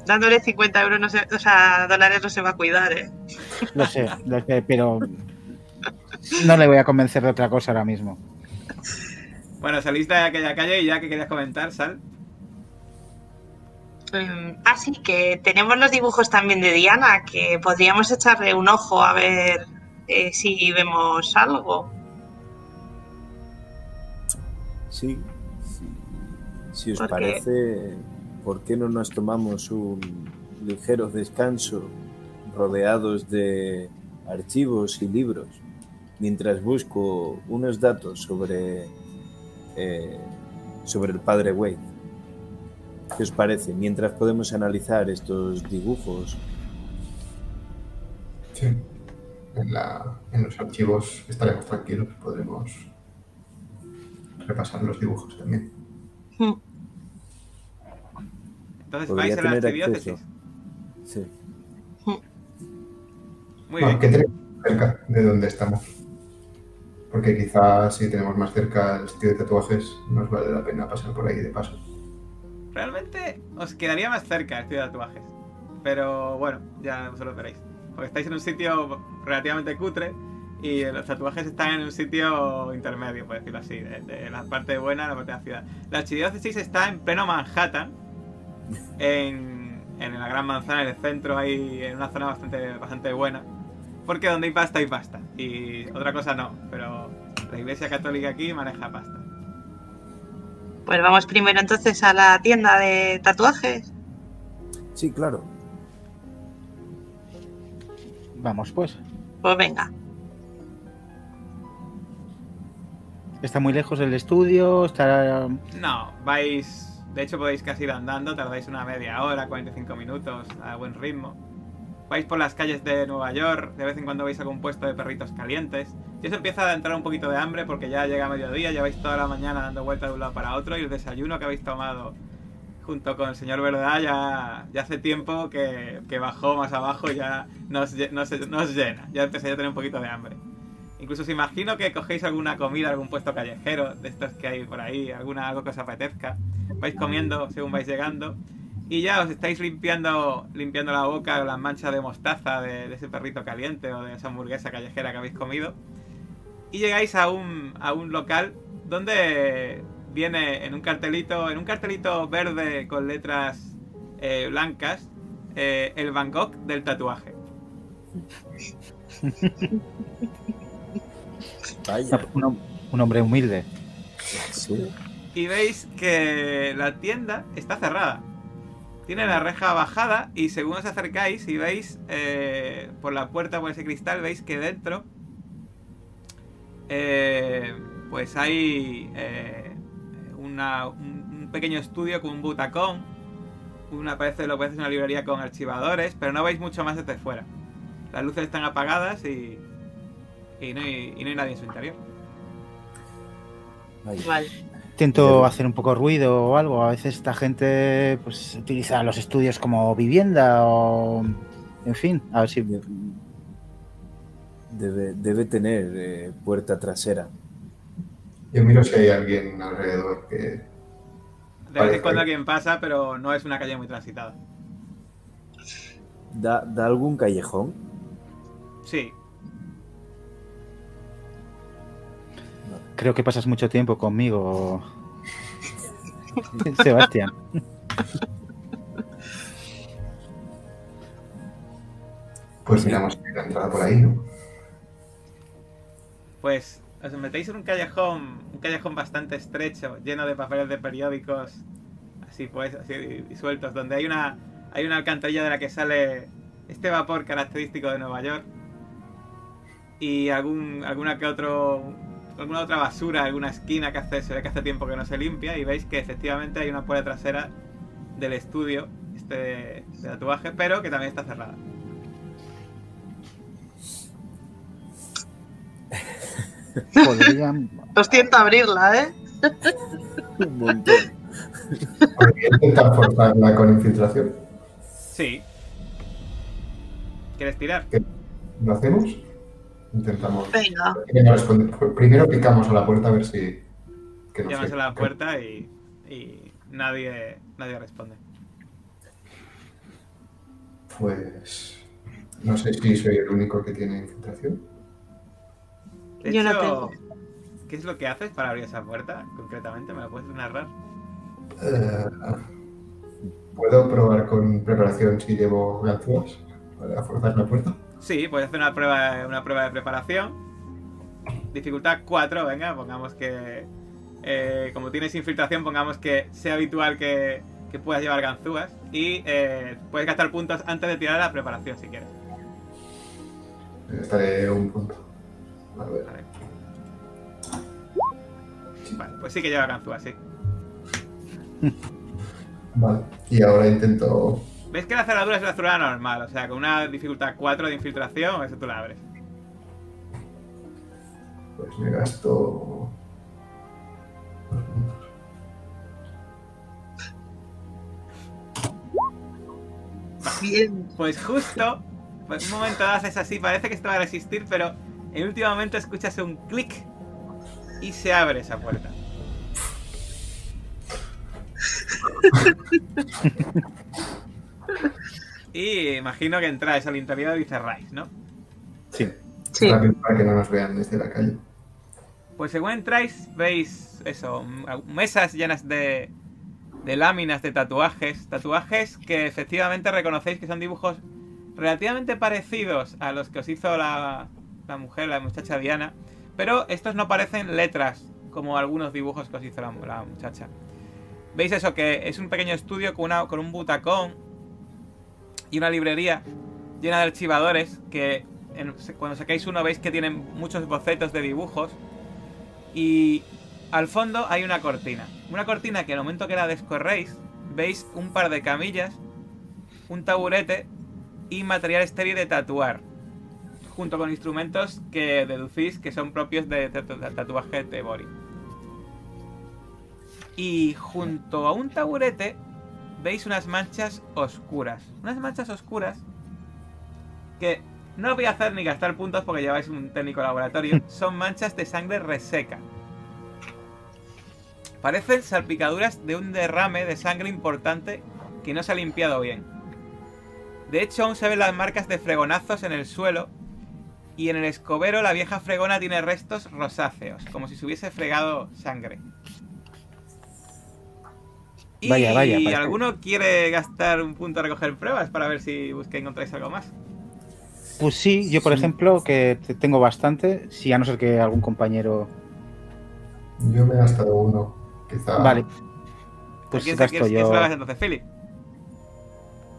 Dándole 50 euros, no se- o sea, dólares no se va a cuidar, ¿eh? Lo sé, lo sé, pero no le voy a convencer de otra cosa ahora mismo. Bueno, salís de aquella calle y ya que querías comentar, Sal. Mm, Ah, sí, que tenemos los dibujos también de Diana, que podríamos echarle un ojo a ver eh, si vemos algo. Sí, sí. Si os parece, ¿por qué no nos tomamos un ligero descanso rodeados de archivos y libros mientras busco unos datos sobre, eh, sobre el padre Wade? ¿Qué os parece? Mientras podemos analizar estos dibujos. Sí. En, la, en los archivos estaremos tranquilos, podremos repasar los dibujos también. Mm. Entonces Podría vais a la tener acceso. Sí. Muy Bueno, bien. ¿qué tenemos cerca de donde estamos? Porque quizás si tenemos más cerca el sitio de tatuajes, nos vale la pena pasar por ahí de paso. Realmente os quedaría más cerca el estudio de tatuajes. Pero bueno, ya vosotros veréis. Porque estáis en un sitio relativamente cutre y los tatuajes están en un sitio intermedio, por decirlo así, de, de la parte buena a la parte de la ciudad. La archidiócesis está en pleno Manhattan, en, en la gran manzana, en el centro, ahí en una zona bastante, bastante buena. Porque donde hay pasta, hay pasta. Y otra cosa no, pero la iglesia católica aquí maneja pasta. Pues vamos primero entonces a la tienda de tatuajes. Sí, claro. Vamos, pues. Pues venga. Está muy lejos el estudio, está... No, vais. De hecho, podéis casi ir andando, tardáis una media hora, 45 minutos a buen ritmo. Vais por las calles de Nueva York, de vez en cuando vais a algún puesto de perritos calientes. Y os empieza a entrar un poquito de hambre porque ya llega mediodía, lleváis toda la mañana dando vueltas de un lado para otro y el desayuno que habéis tomado junto con el señor Verdad ya, ya hace tiempo que, que bajó más abajo y ya nos, nos, nos llena. Ya empezáis a tener un poquito de hambre. Incluso os imagino que cogéis alguna comida, algún puesto callejero de estos que hay por ahí, alguna algo que os apetezca. Vais comiendo según vais llegando. Y ya os estáis limpiando, limpiando la boca las manchas de mostaza de, ese perrito caliente o de esa hamburguesa callejera que habéis comido. Y llegáis a un, a un local donde viene en un cartelito, en un cartelito verde con letras eh, blancas, eh, el Gogh del tatuaje. Vaya. un, hom- un hombre humilde. Sí. y veis que la tienda está cerrada. Tiene la reja bajada y según os acercáis y veis eh, por la puerta, por ese cristal, veis que dentro eh, pues hay eh, una- un, un pequeño estudio con un butacón. Una parece, lo parece una librería con archivadores, pero no veis mucho más desde fuera. Las luces están apagadas y, y, no, hay, y no hay nadie en su interior. Vaya. Vale. Intento hacer un poco de ruido o algo. A veces esta gente pues utiliza los estudios como vivienda o... En fin, a ver si... Debe, debe tener eh, puerta trasera. Yo miro si hay alguien alrededor que... De vez en cuando alguien pasa, pero no es una calle muy transitada. ¿Da, da algún callejón? Sí, Creo que pasas mucho tiempo conmigo, Sebastián. Pues miramos la entrada por ahí, ¿no? pues os metéis en un callejón, un callejón bastante estrecho, lleno de papeles de periódicos, así pues, así sueltos, donde hay una, hay una alcantarilla de la que sale este vapor característico de Nueva York y algún, alguna que otro, alguna otra basura, alguna esquina que hace, se ve que hace tiempo que no se limpia y veis que efectivamente hay una puerta trasera del estudio este de, de tatuaje, pero que también está cerrada. Podrían... Os tiento a abrirla, ¿eh? Un montón. Podría intentar forzarla con infiltración. Sí. ¿Quieres tirar? ¿Lo hacemos? Intentamos. Venga. Primero, picamos a la puerta a ver si... que Llamas a la puerta y, y nadie, nadie responde. Pues... No sé si soy el único que tiene infiltración. De Yo no tengo. ¿qué es lo que haces para abrir esa puerta concretamente? ¿Me lo puedes narrar? Eh, ¿Puedo probar con preparación si llevo ganzúas para forzar la puerta? Sí, puedes hacer una prueba, una prueba de preparación. Dificultad 4, venga, pongamos que... eh, como tienes infiltración, pongamos que sea habitual que, que puedas llevar ganzúas. Y eh, puedes gastar puntos antes de tirar la preparación si quieres. Estaré un punto. A ver. Vale, pues sí que lleva ganzúas, sí. Vale. Y ahora intento... ¿Ves que la cerradura es la cerradura normal? O sea, con una dificultad 4 de infiltración, eso tú la abres. Pues me gasto... Bien. Pues justo, por un momento haces así, parece que esto va a resistir, pero en el último momento escuchas un clic y se abre esa puerta. y imagino que entráis al interior y cerráis, ¿no? Sí. Sí. Rápido para que no nos vean desde la calle. Pues según entráis, veis eso, mesas llenas de, de láminas de tatuajes. Tatuajes que efectivamente reconocéis que son dibujos relativamente parecidos a los que os hizo la, la mujer, la muchacha Diana. Pero estos no parecen letras, como algunos dibujos que os hizo la, la muchacha. Veis eso, que es un pequeño estudio con, una, con un butacón y una librería llena de archivadores que en- cuando sacáis uno veis que tienen muchos bocetos de dibujos y al fondo hay una cortina. Una cortina que al momento que la descorréis, veis un par de camillas, un taburete y material estéril de tatuar. Junto con instrumentos que deducís que son propios de tatuaje de Bori. Y junto a un taburete veis unas manchas oscuras. Unas manchas oscuras que no voy a hacer ni gastar puntos porque lleváis un técnico laboratorio. Son manchas de sangre reseca. Parecen salpicaduras de un derrame de sangre importante que no se ha limpiado bien. De hecho, aún se ven las marcas de fregonazos en el suelo y en el escobero la vieja fregona tiene restos rosáceos, como si se hubiese fregado sangre. Y Vaya, vaya, parece- ¿alguno quiere gastar un punto a recoger pruebas para ver si busqué encontráis algo más? Pues sí, yo por ejemplo, que te- tengo bastante, si a no ser que algún compañero... Yo me he gastado uno. Quizá. Vale. Pues ¿Quién, se- gasto quién yo... se lo hagas entonces? ¿Philip?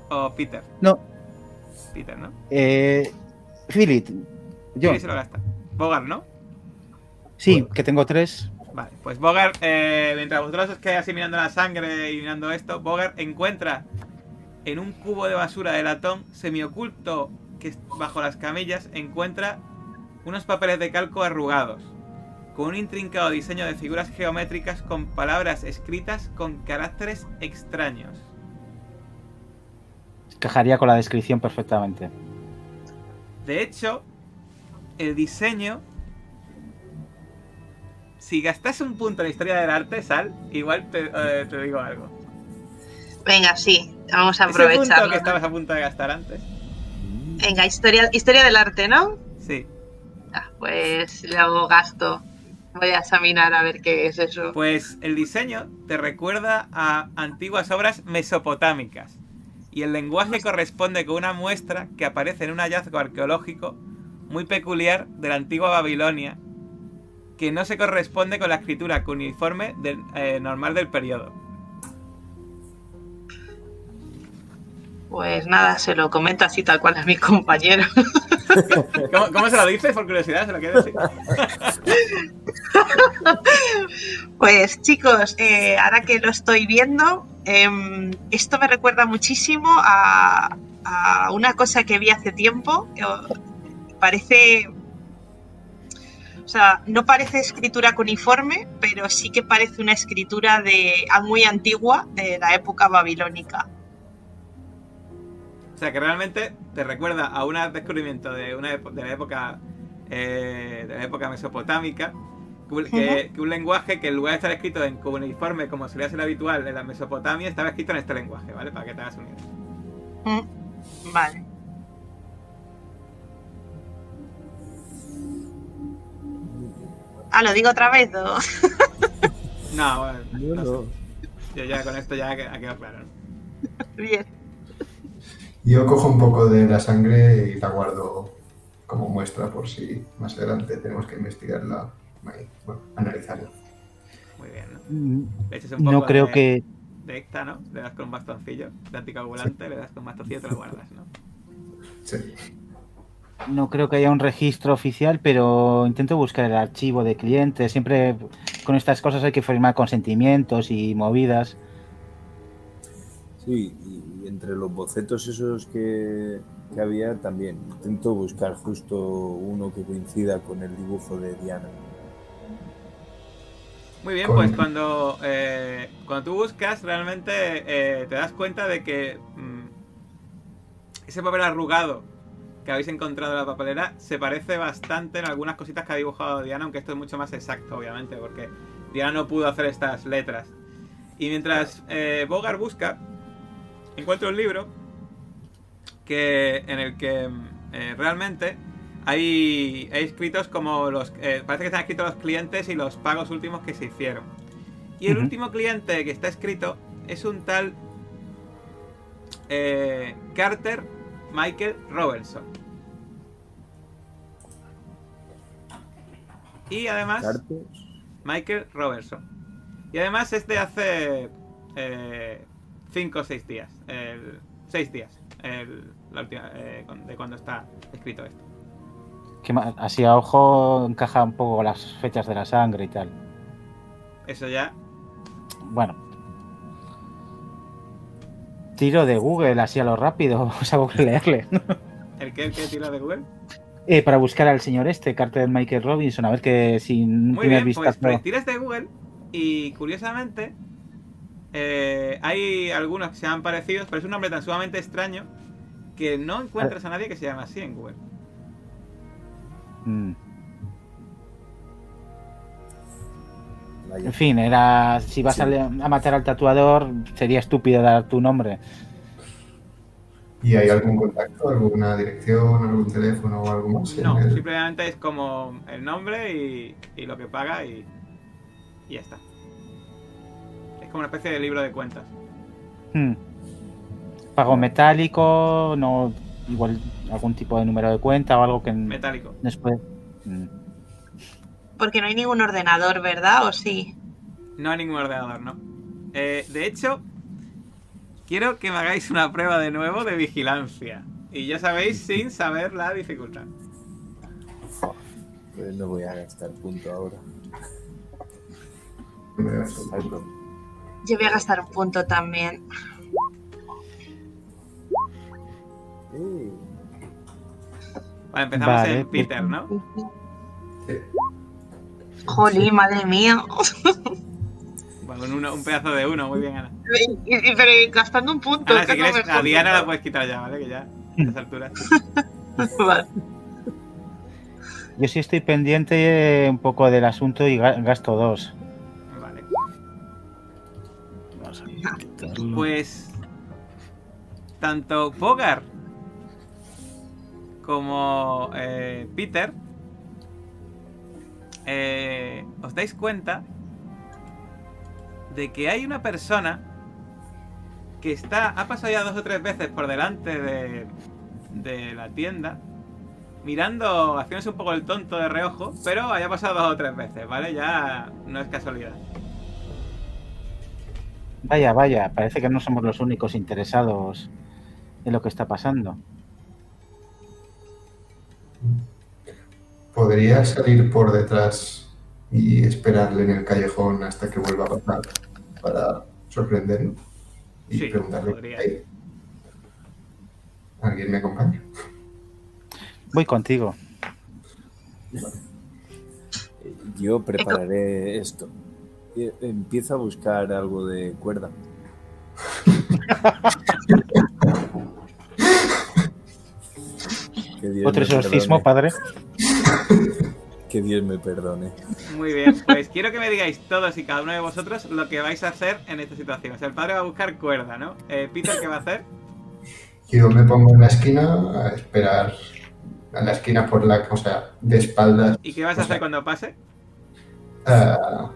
¿O Peter? No, Peter, ¿no? eh... Philip, yo. Philip se lo gasta. Bogart, ¿no? Sí, que tengo tres. Vale, pues Bogart, eh, mientras vosotros os quedáis así mirando la sangre y mirando esto, Bogart encuentra en un cubo de basura de latón semioculto que es bajo las camillas, encuentra unos papeles de calco arrugados, con un intrincado diseño de figuras geométricas con palabras escritas con caracteres extraños. Cajaría con la descripción perfectamente. De hecho, el diseño. Si gastas un punto en la historia del arte, Sal, igual te, eh, te digo algo. Venga, sí, vamos a Ese punto que estabas a punto de gastar antes. Venga, historia, historia del arte, ¿no? Sí. Ah, pues le hago gasto. Voy a examinar a ver qué es eso. Pues el diseño te recuerda a antiguas obras mesopotámicas. Y el lenguaje corresponde con una muestra que aparece en un hallazgo arqueológico muy peculiar de la antigua Babilonia, que no se corresponde con la escritura cuneiforme del, eh, normal del periodo. Pues nada, se lo comento así tal cual a mi compañero. ¿Cómo, cómo se lo dices? Por curiosidad, se lo quiero decir. Pues chicos, eh, ahora que lo estoy viendo, em, esto me recuerda muchísimo a, a una cosa que vi hace tiempo. Eh, Parece... O sea, no parece escritura cuneiforme, pero sí que parece una escritura de muy antigua de la época babilónica. O sea, que realmente te recuerda a un descubrimiento de, una de la época eh, de la época mesopotámica, que, un- que- que un lenguaje que en lugar de estar escrito en cuneiforme como solía ser habitual en la Mesopotamia, estaba escrito en este lenguaje, ¿vale? Para que te hagas una idea. Mm, Vale. Ah, lo digo otra vez. ¿o? No, bueno, Yo no no. ya con esto ya ha quedado claro. ¿no? Bien. Yo cojo un poco de la sangre y la guardo como muestra por si más adelante tenemos que investigarla, bueno, analizarla. Muy bien, ¿no? Mm, Le echas un No poco creo de, que... de ecta, ¿no? Le das con un bastoncillo de anticoagulante, le das con un bastoncillo y te lo guardas, ¿no? Sí. No creo que haya un registro oficial, pero intento buscar el archivo de clientes. Siempre con estas cosas hay que firmar consentimientos y movidas. Sí, y entre los bocetos esos que, que había también intento buscar justo uno que coincida con el dibujo de Diana. Muy bien, pues cuando, eh, cuando tú buscas, realmente eh, te das cuenta de que mm, ese papel arrugado que habéis encontrado en la papelera se parece bastante en algunas cositas que ha dibujado Diana, aunque esto es mucho más exacto, obviamente, porque Diana no pudo hacer estas letras. Y mientras eh, Bogart busca, encuentra un libro que en el que eh, realmente hay, hay escritos como los... eh, parece que están escritos los clientes y los pagos últimos que se hicieron. Y el último cliente que está escrito es un tal eh, Carter Michael Robertson. Y además... Michael Robertson. Y además es de hace 5 o 6 días. 6 días. el- la última, eh, con- de cuando está escrito esto. Que ma- así a ojo encaja un poco las fechas de la sangre y tal. Eso ya. Bueno. Tiro de Google así a lo rápido, o sea, que leerle. ¿El que, el que tira de Google? Eh, para buscar al señor este, Carter Michael Robinson, a ver que sin Muy primer bien, pues, vistazo. pues tiras de Google y curiosamente eh, hay algunos que se han parecidos, pero es un nombre tan sumamente extraño que no encuentras a nadie que se llame así en Google. Mm. Vaya. En fin, era si vas Sí. a, a matar al tatuador, sería estúpido dar tu nombre. ¿Y hay algún contacto, alguna dirección, algún teléfono o algo más? No, el- simplemente es como el nombre y, y lo que paga y, y ya está. Es como una especie de libro de cuentas. Hmm. Pago metálico, no igual algún tipo de número de cuenta o algo que Metálico. nos puede. Porque no hay ningún ordenador, ¿verdad? ¿O sí? No hay ningún ordenador, ¿no? Eh, de hecho, quiero que me hagáis una prueba de nuevo de vigilancia. Y ya sabéis sin saber la dificultad. Pues no voy a gastar punto ahora. Yo voy a gastar un punto también. Eh, Vale, empezamos Vale, en Peter, ¿no? Sí. Jolín, madre mía. Bueno, un, uno- un pedazo de uno, muy bien, Ana. Y- y- Pero gastando un punto. Ana, si quieres, a Diana la puedes quitar ya, ¿vale? Que ya, a estas alturas. Vale. Yo sí estoy pendiente eh, un poco del asunto y ga- gasto dos. Vale. Vamos a quitarlo. Pues tanto Bogart como eh, Peter eh, os dais cuenta de que hay una persona que está ha pasado ya dos o tres veces por delante de, de la tienda mirando, haciéndose un poco el tonto de reojo, pero haya pasado dos o tres veces, ¿vale? Ya no es casualidad. Vaya, vaya, parece que no somos los únicos interesados en lo que está pasando. ¿Podría salir por detrás y esperarle en el callejón hasta que vuelva a pasar para sorprenderlo y Sí, preguntarle podría. ¿Alguien me acompaña? Voy contigo. Yo prepararé esto. Eh, Empiezo a buscar algo de cuerda. Otro exorcismo, padre. Que Dios me perdone. Muy bien, pues quiero que me digáis todos y cada uno de vosotros lo que vais a hacer en esta situación. O sea, el padre va a buscar cuerda, ¿no? Eh, Peter, ¿qué va a hacer? Yo me pongo en la esquina a esperar a la esquina por la, o sea, de espaldas, ¿Y qué vas a hacer cuando pase? a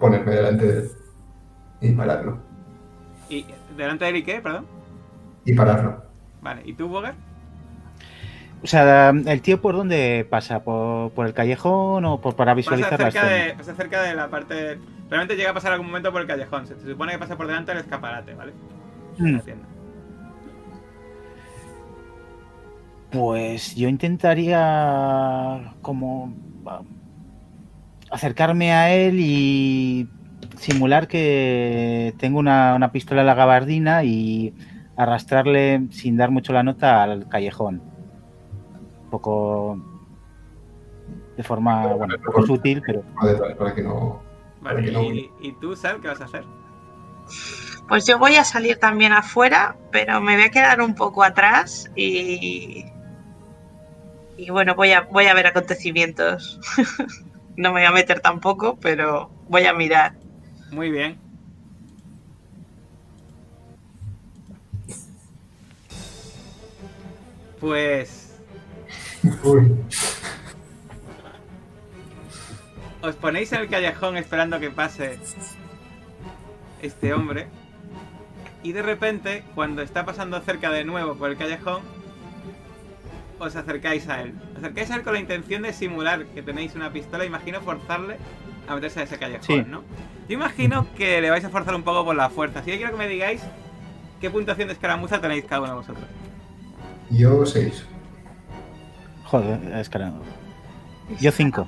ponerme delante de él y pararlo. ¿Y delante de él y qué? Perdón. Y pararlo. Vale, ¿y tú, Bogart? O sea, ¿el tío por dónde pasa? ¿Por, por el callejón o por, para Pasa visualizar la cerca, escena? de, pasa cerca de la parte... Realmente llega a pasar algún momento por el callejón. Se, se supone que pasa por delante del escaparate, ¿vale? Mm, la tienda. Pues yo intentaría como acercarme a él y simular que tengo una, una pistola en la gabardina y arrastrarle sin dar mucho la nota al callejón. Poco de forma, bueno, poco sutil, pero para que no. Vale, Para que no ¿y, y tú, Sal, qué vas a hacer? Pues yo voy a salir también afuera, pero me voy a quedar un poco atrás y. Y bueno, voy a, voy a ver acontecimientos. no me voy a meter tampoco, pero voy a mirar. Muy bien. Pues Uy, os ponéis en el callejón esperando que pase este hombre. Y de repente, cuando está pasando cerca de nuevo por el callejón, os acercáis a él. Os acercáis a él con la intención de simular que tenéis una pistola. Imagino forzarle a meterse a ese callejón, Sí. ¿no? Yo imagino que le vais a forzar un poco por la fuerza. Así que quiero que me digáis qué puntuación de escaramuza tenéis cada uno de vosotros. yo seis. Joder, es que no. Yo cinco.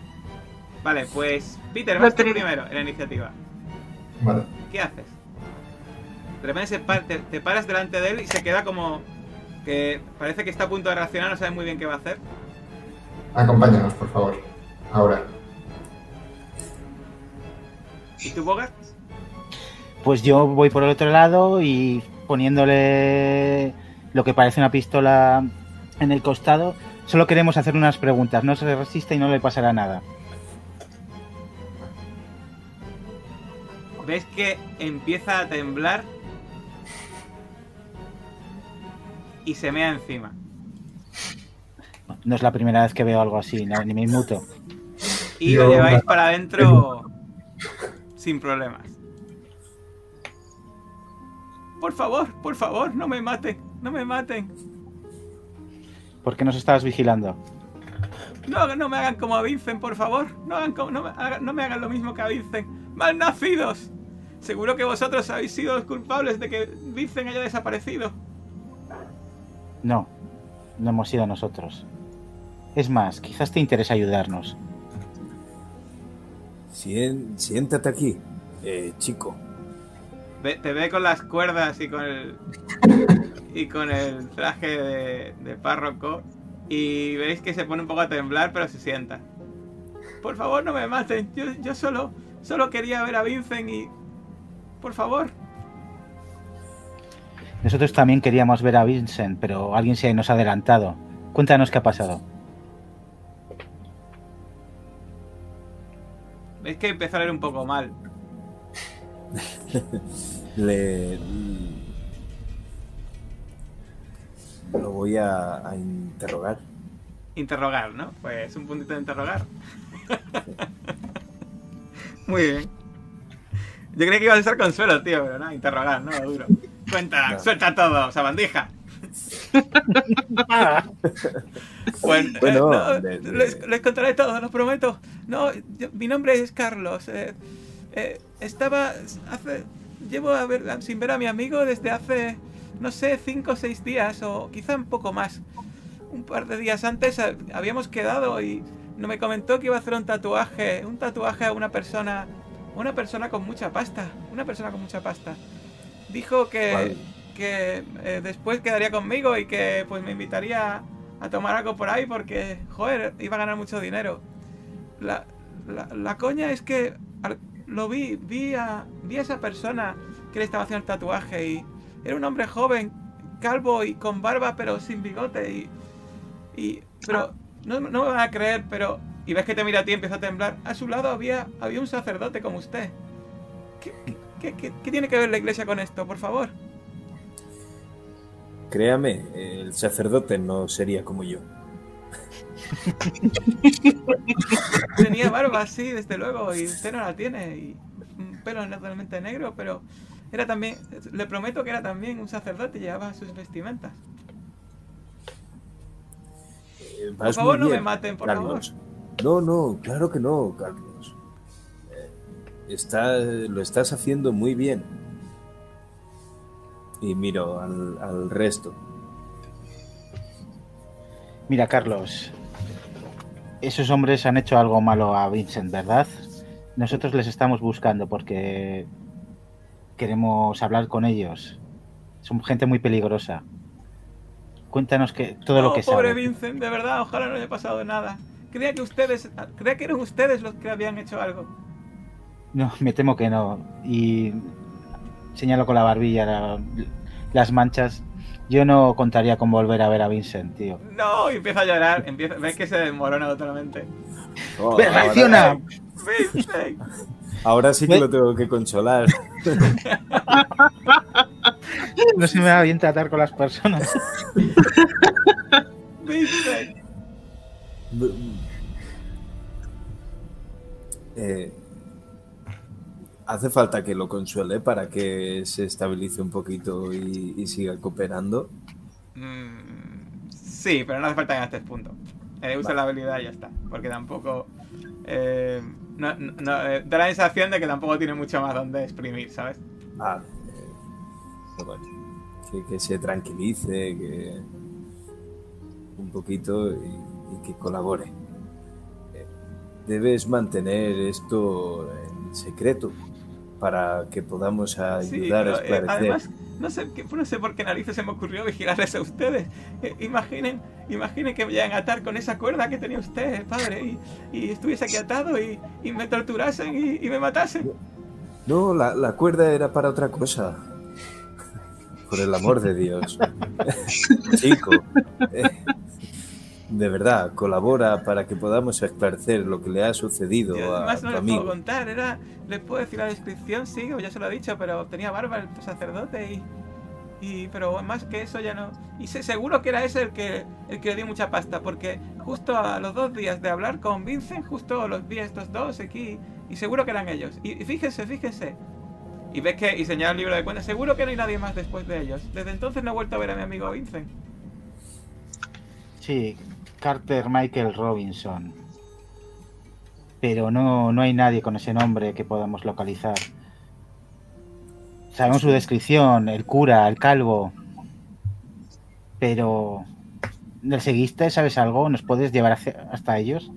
Vale, pues Peter, vas tú primero en la iniciativa. Vale. ¿Qué haces? De repente te, te paras delante de él y se queda como que parece que está a punto de reaccionar, no sabe muy bien qué va a hacer. Acompáñanos, por favor. Ahora. ¿Y tú, Bogart? Pues yo voy por el otro lado y poniéndole lo que parece una pistola en el costado. Solo queremos hacer unas preguntas. No se resiste y no le pasará nada. Ves que empieza a temblar y se mea encima. No es la primera vez que veo algo así, no, ni me inmuto. Y lo lleváis para adentro sin problemas. Por favor, por favor, no me maten, no me maten. ¿Por qué nos estabas vigilando? No, no me hagan como a Vincent, por favor. No, hagan como- no, me hagan, no me hagan lo mismo que a Vincent. ¡Malnacidos! Seguro que vosotros habéis sido los culpables de que Vincent haya desaparecido. No, no hemos sido nosotros. Es más, quizás te interesa ayudarnos. Sien- siéntate aquí, eh, chico. Ve- te ve con las cuerdas y con el. y con el traje de, de párroco. Y veis que se pone un poco a temblar, pero se sienta. Por favor, no me maten. Yo, yo solo. Solo quería ver a Vincent y. Por favor. Nosotros también queríamos ver a Vincent, pero alguien se nos ha adelantado. Cuéntanos qué ha pasado. Veis que empieza a leer un poco mal. Le. Lo voy a, a interrogar. Interrogar, ¿no? Pues un puntito de interrogar. Muy bien. Yo creía que ibas a ser consuelo, tío, pero no, interrogar, no, duro. Cuenta, No. suelta todo, sabandija. Bueno, Bueno, eh, no, de- de- Les, les contaré todo, lo prometo. No, yo- mi nombre es Carlos. eh, eh, estaba hace. Llevo a ver- sin ver a mi amigo desde hace, no sé, cinco o seis días, o quizá un poco más. Un par de días antes eh, habíamos quedado y no me comentó que iba a hacer un tatuaje, un tatuaje a una persona, una persona con mucha pasta, una persona con mucha pasta. Dijo que, que eh, después quedaría conmigo y que pues me invitaría a tomar algo por ahí porque, joder, iba a ganar mucho dinero. La, la, la coña es que al- lo vi, vi a, vi a esa persona que le estaba haciendo el tatuaje y era un hombre joven, calvo y con barba pero sin bigote y... y pero no, no me van a creer, pero... Y ves que te mira a ti y empieza a temblar. A su lado había, había un sacerdote como usted. ¿Qué, qué, qué- qué tiene que ver la iglesia con esto, por favor? Créame, el sacerdote no sería como yo. Tenía barba, sí, desde luego, y usted no la tiene, y un pelo naturalmente negro, pero era también, le prometo que era también un sacerdote y llevaba sus vestimentas. Eh, Por favor, no me maten, por Carlos. No, no, claro que no, Carlos. Eh, está, lo estás haciendo muy bien. Y miro al, al resto. Mira, Carlos, esos hombres han hecho algo malo a Vincent, ¿verdad? Nosotros les estamos buscando porque queremos hablar con ellos. Son gente muy peligrosa. Cuéntanos que todo lo que pobre sabes. Vincent, de verdad, ojalá no haya pasado nada. Creía que ustedes, creía que eran ustedes los que habían hecho algo. No, me temo que no. Y señalo con la barbilla la- las manchas. Yo no contaría con volver a ver a Vincent, tío. No, y empieza a llorar. Empieza, ves que se desmorona totalmente. Oh, ¡Ve, ahora- ¡Reacciona! Vincent, Ahora sí que Ve- lo tengo que consolar. No se me va bien tratar con las personas. Vincent. Eh, hace falta que lo consuele para que se estabilice un poquito y, y siga cooperando. Mm, sí, pero no hace falta que gastes punto. Eh, usa Vale. la habilidad y ya está. Porque tampoco. eh, no, no- no, eh, da la sensación de que tampoco tiene mucho más donde exprimir, ¿sabes? Ah, eh, que, que se tranquilice, que un poquito y, y que colabore. Debes mantener esto en secreto para que podamos Sí, ayudar a pero, eh, esclarecer. además, no sé, no sé por qué narices se me ocurrió vigilarles a ustedes. Eh, imaginen, imaginen que me llegan a atar con esa cuerda que tenía usted, padre, y, y estuviese aquí atado y, y me torturasen y, y me matasen. No, la, la cuerda era para otra cosa. Por el amor de Dios. Chico. eh, de verdad, colabora para que podamos esclarecer lo que le ha sucedido Y a además tu no les puedo amigo. contar, era. Les puedo decir la descripción, sí, o ya se lo he dicho, pero tenía barba el sacerdote y. y pero más que eso ya no. Y sé, seguro que era ese el que, el que le dio mucha pasta, porque justo a los dos días de hablar con Vincent, justo los vi a estos dos aquí, y seguro que eran ellos. Y, y fíjense, fíjense. Y ves que, y señala el libro de cuentas, seguro que no hay nadie más después de ellos. Desde entonces no he vuelto a ver a mi amigo Vincent. Sí, Carter Michael Robinson. Pero no, no hay nadie con ese nombre que podamos localizar. Sabemos su descripción, el cura, el calvo. Pero... ¿Le seguiste? ¿Sabes algo? ¿Nos puedes llevar hasta ellos?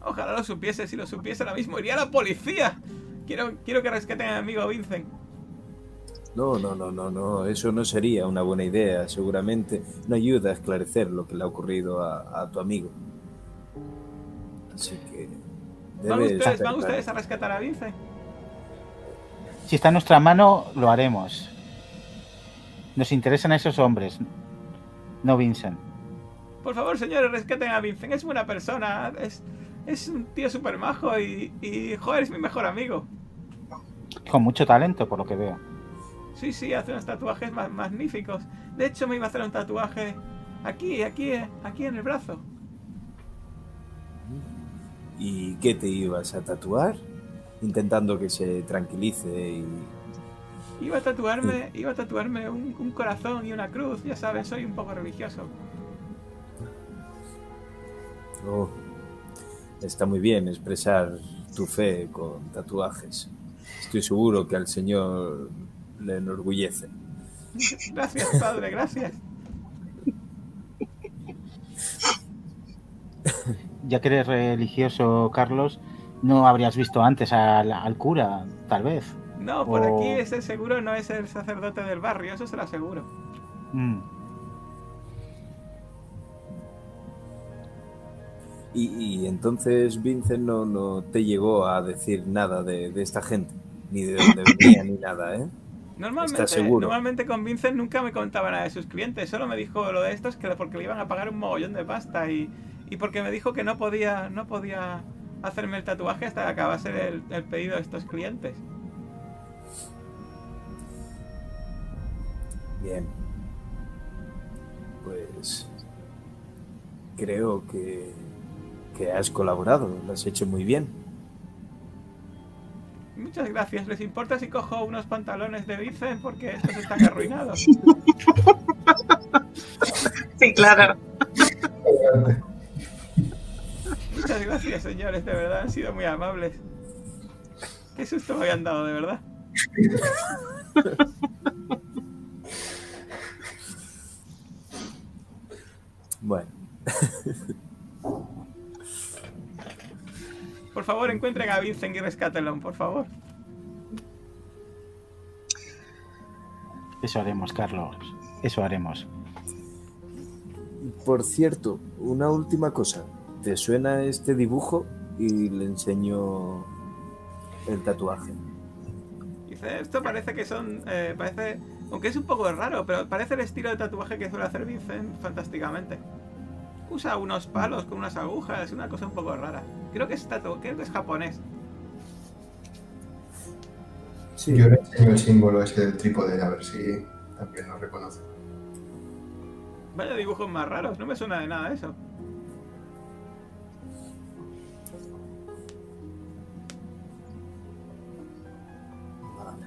Ojalá lo supiese, si lo supiese ahora mismo iría a la policía. Quiero, quiero que rescaten a mi amigo Vincent. No, no, no, no, no. Eso no sería una buena idea. Seguramente no ayuda a esclarecer lo que le ha ocurrido a, a tu amigo. Así que ¿Van ustedes, ¿Van ustedes a rescatar a Vincent? Si está en nuestra mano, lo haremos. Nos interesan esos hombres, no Vincent. Por favor, señores, rescaten a Vincent. Es buena persona. Es, es un tío súper majo y, y, joder, es mi mejor amigo. Con mucho talento, por lo que veo. Sí, sí, hace unos tatuajes ma- magníficos. De hecho, me iba a hacer un tatuaje aquí, aquí, aquí en el brazo. ¿Y qué te ibas a tatuar? Intentando que se tranquilice y... Iba a tatuarme, iba a tatuarme un, un corazón y una cruz. Ya saben, soy un poco religioso. Oh, está muy bien expresar tu fe con tatuajes. Estoy seguro que al Señor le enorgullece. Gracias, padre, gracias. Ya que eres religioso, Carlos, no habrías visto antes al, al cura, tal vez. No, por Oh. aquí ese seguro no es el sacerdote del barrio, eso se lo aseguro. Mm. Y, y entonces Vincent no, no te llegó a decir nada de, de esta gente, ni de dónde venía, ni nada, ¿eh? Normalmente, normalmente con Vincent nunca me contaba nada de sus clientes, solo me dijo lo de estos que porque le iban a pagar un mogollón de pasta y, y porque me dijo que no podía, no podía hacerme el tatuaje hasta que acabase el, el pedido de estos clientes. Bien. Pues creo que, que has colaborado, lo has hecho muy bien. Muchas gracias. ¿Les importa si cojo unos pantalones de Vincent? Porque estos están arruinados. Sí, claro. Muchas gracias, señores. De verdad, han sido muy amables. Qué susto me habían dado, de verdad. Bueno, Por favor, encuentren a Vincent y rescátenlo, por favor. Eso haremos, Carlos. Eso haremos. por cierto, una última cosa. ¿Te suena este dibujo? Y le enseño el tatuaje. Dice, esto parece que son, eh, parece, aunque es un poco raro, pero parece el estilo de tatuaje que suele hacer Vincent fantásticamente. Usa unos palos con unas agujas, es una cosa un poco rara. Creo que es tatu, creo que es japonés. Sí, Yo le enseño el símbolo ese del trípode a ver si también lo reconoce. Vaya dibujos más raros, no me suena de nada eso. Vale.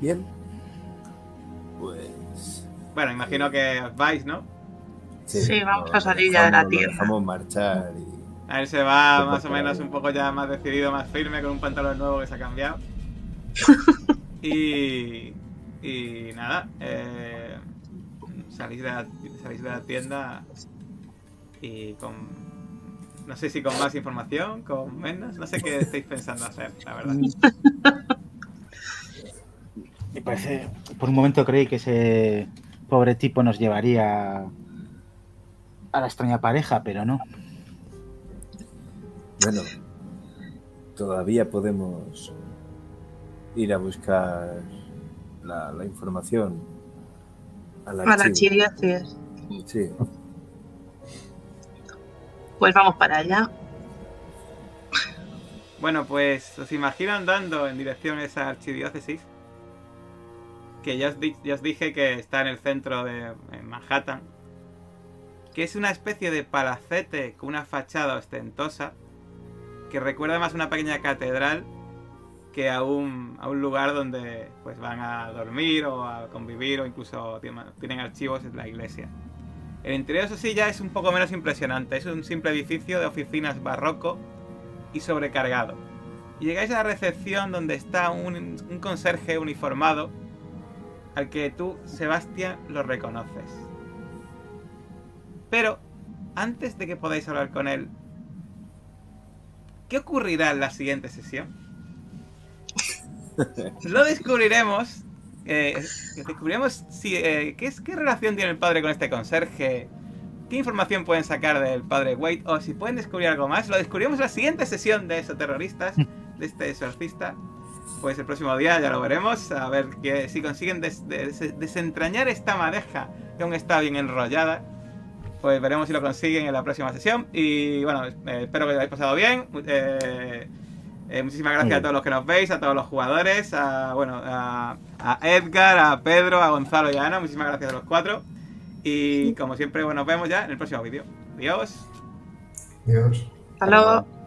Bien. Pues. Bueno, imagino que os vais, ¿no? Sí, vamos a salir ya de la tierra. Dejamos marchar y. A él se va más o menos un poco ya más decidido, más firme, con un pantalón nuevo que se ha cambiado. y. Y nada, eh, salís, de la, salís de la tienda y con. No sé si con más información, con menos, no sé qué estáis pensando hacer, la verdad. Me parece. Por un momento creí que ese pobre tipo nos llevaría a la extraña pareja, pero no. Bueno, todavía podemos ir a buscar la, la información A la archidiócesis. Sí, Pues vamos para allá. Bueno, pues os imagino andando en dirección a esa archidiócesis. Que ya os, di- ya os dije que está en el centro de en Manhattan. Que es una especie de palacete con una fachada ostentosa. Que recuerda más una pequeña catedral que a un, a un lugar donde pues van a dormir o a convivir o incluso tienen, tienen archivos en la iglesia. El interior, eso sí, ya es un poco menos impresionante. Es un simple edificio de oficinas barroco y sobrecargado. Y llegáis a la recepción donde está un, un conserje uniformado al que tú, Sebastián, lo reconoces. Pero, antes de que podáis hablar con él, ¿qué ocurrirá en la siguiente sesión? Lo descubriremos. eh, descubriremos si, eh, ¿qué, es, qué relación tiene el padre con este conserje. ¿Qué información pueden sacar del padre Wade? O si pueden descubrir algo más. Lo descubriremos en la siguiente sesión de Exoterroristas, de este exorcista. Pues el próximo día ya lo veremos. A ver que, si consiguen des- des- desentrañar esta madeja que aún está bien enrollada. Pues veremos si lo consiguen en la próxima sesión. Y bueno, eh, espero que lo hayáis pasado bien. Eh, eh, muchísimas gracias a todos los que nos veis, a todos los jugadores, a, bueno, a, a Edgar, a Pedro, a Gonzalo y a Ana. Muchísimas gracias a los cuatro. Y como siempre, bueno, nos vemos ya en el próximo vídeo. Adiós. Dios. Hasta luego.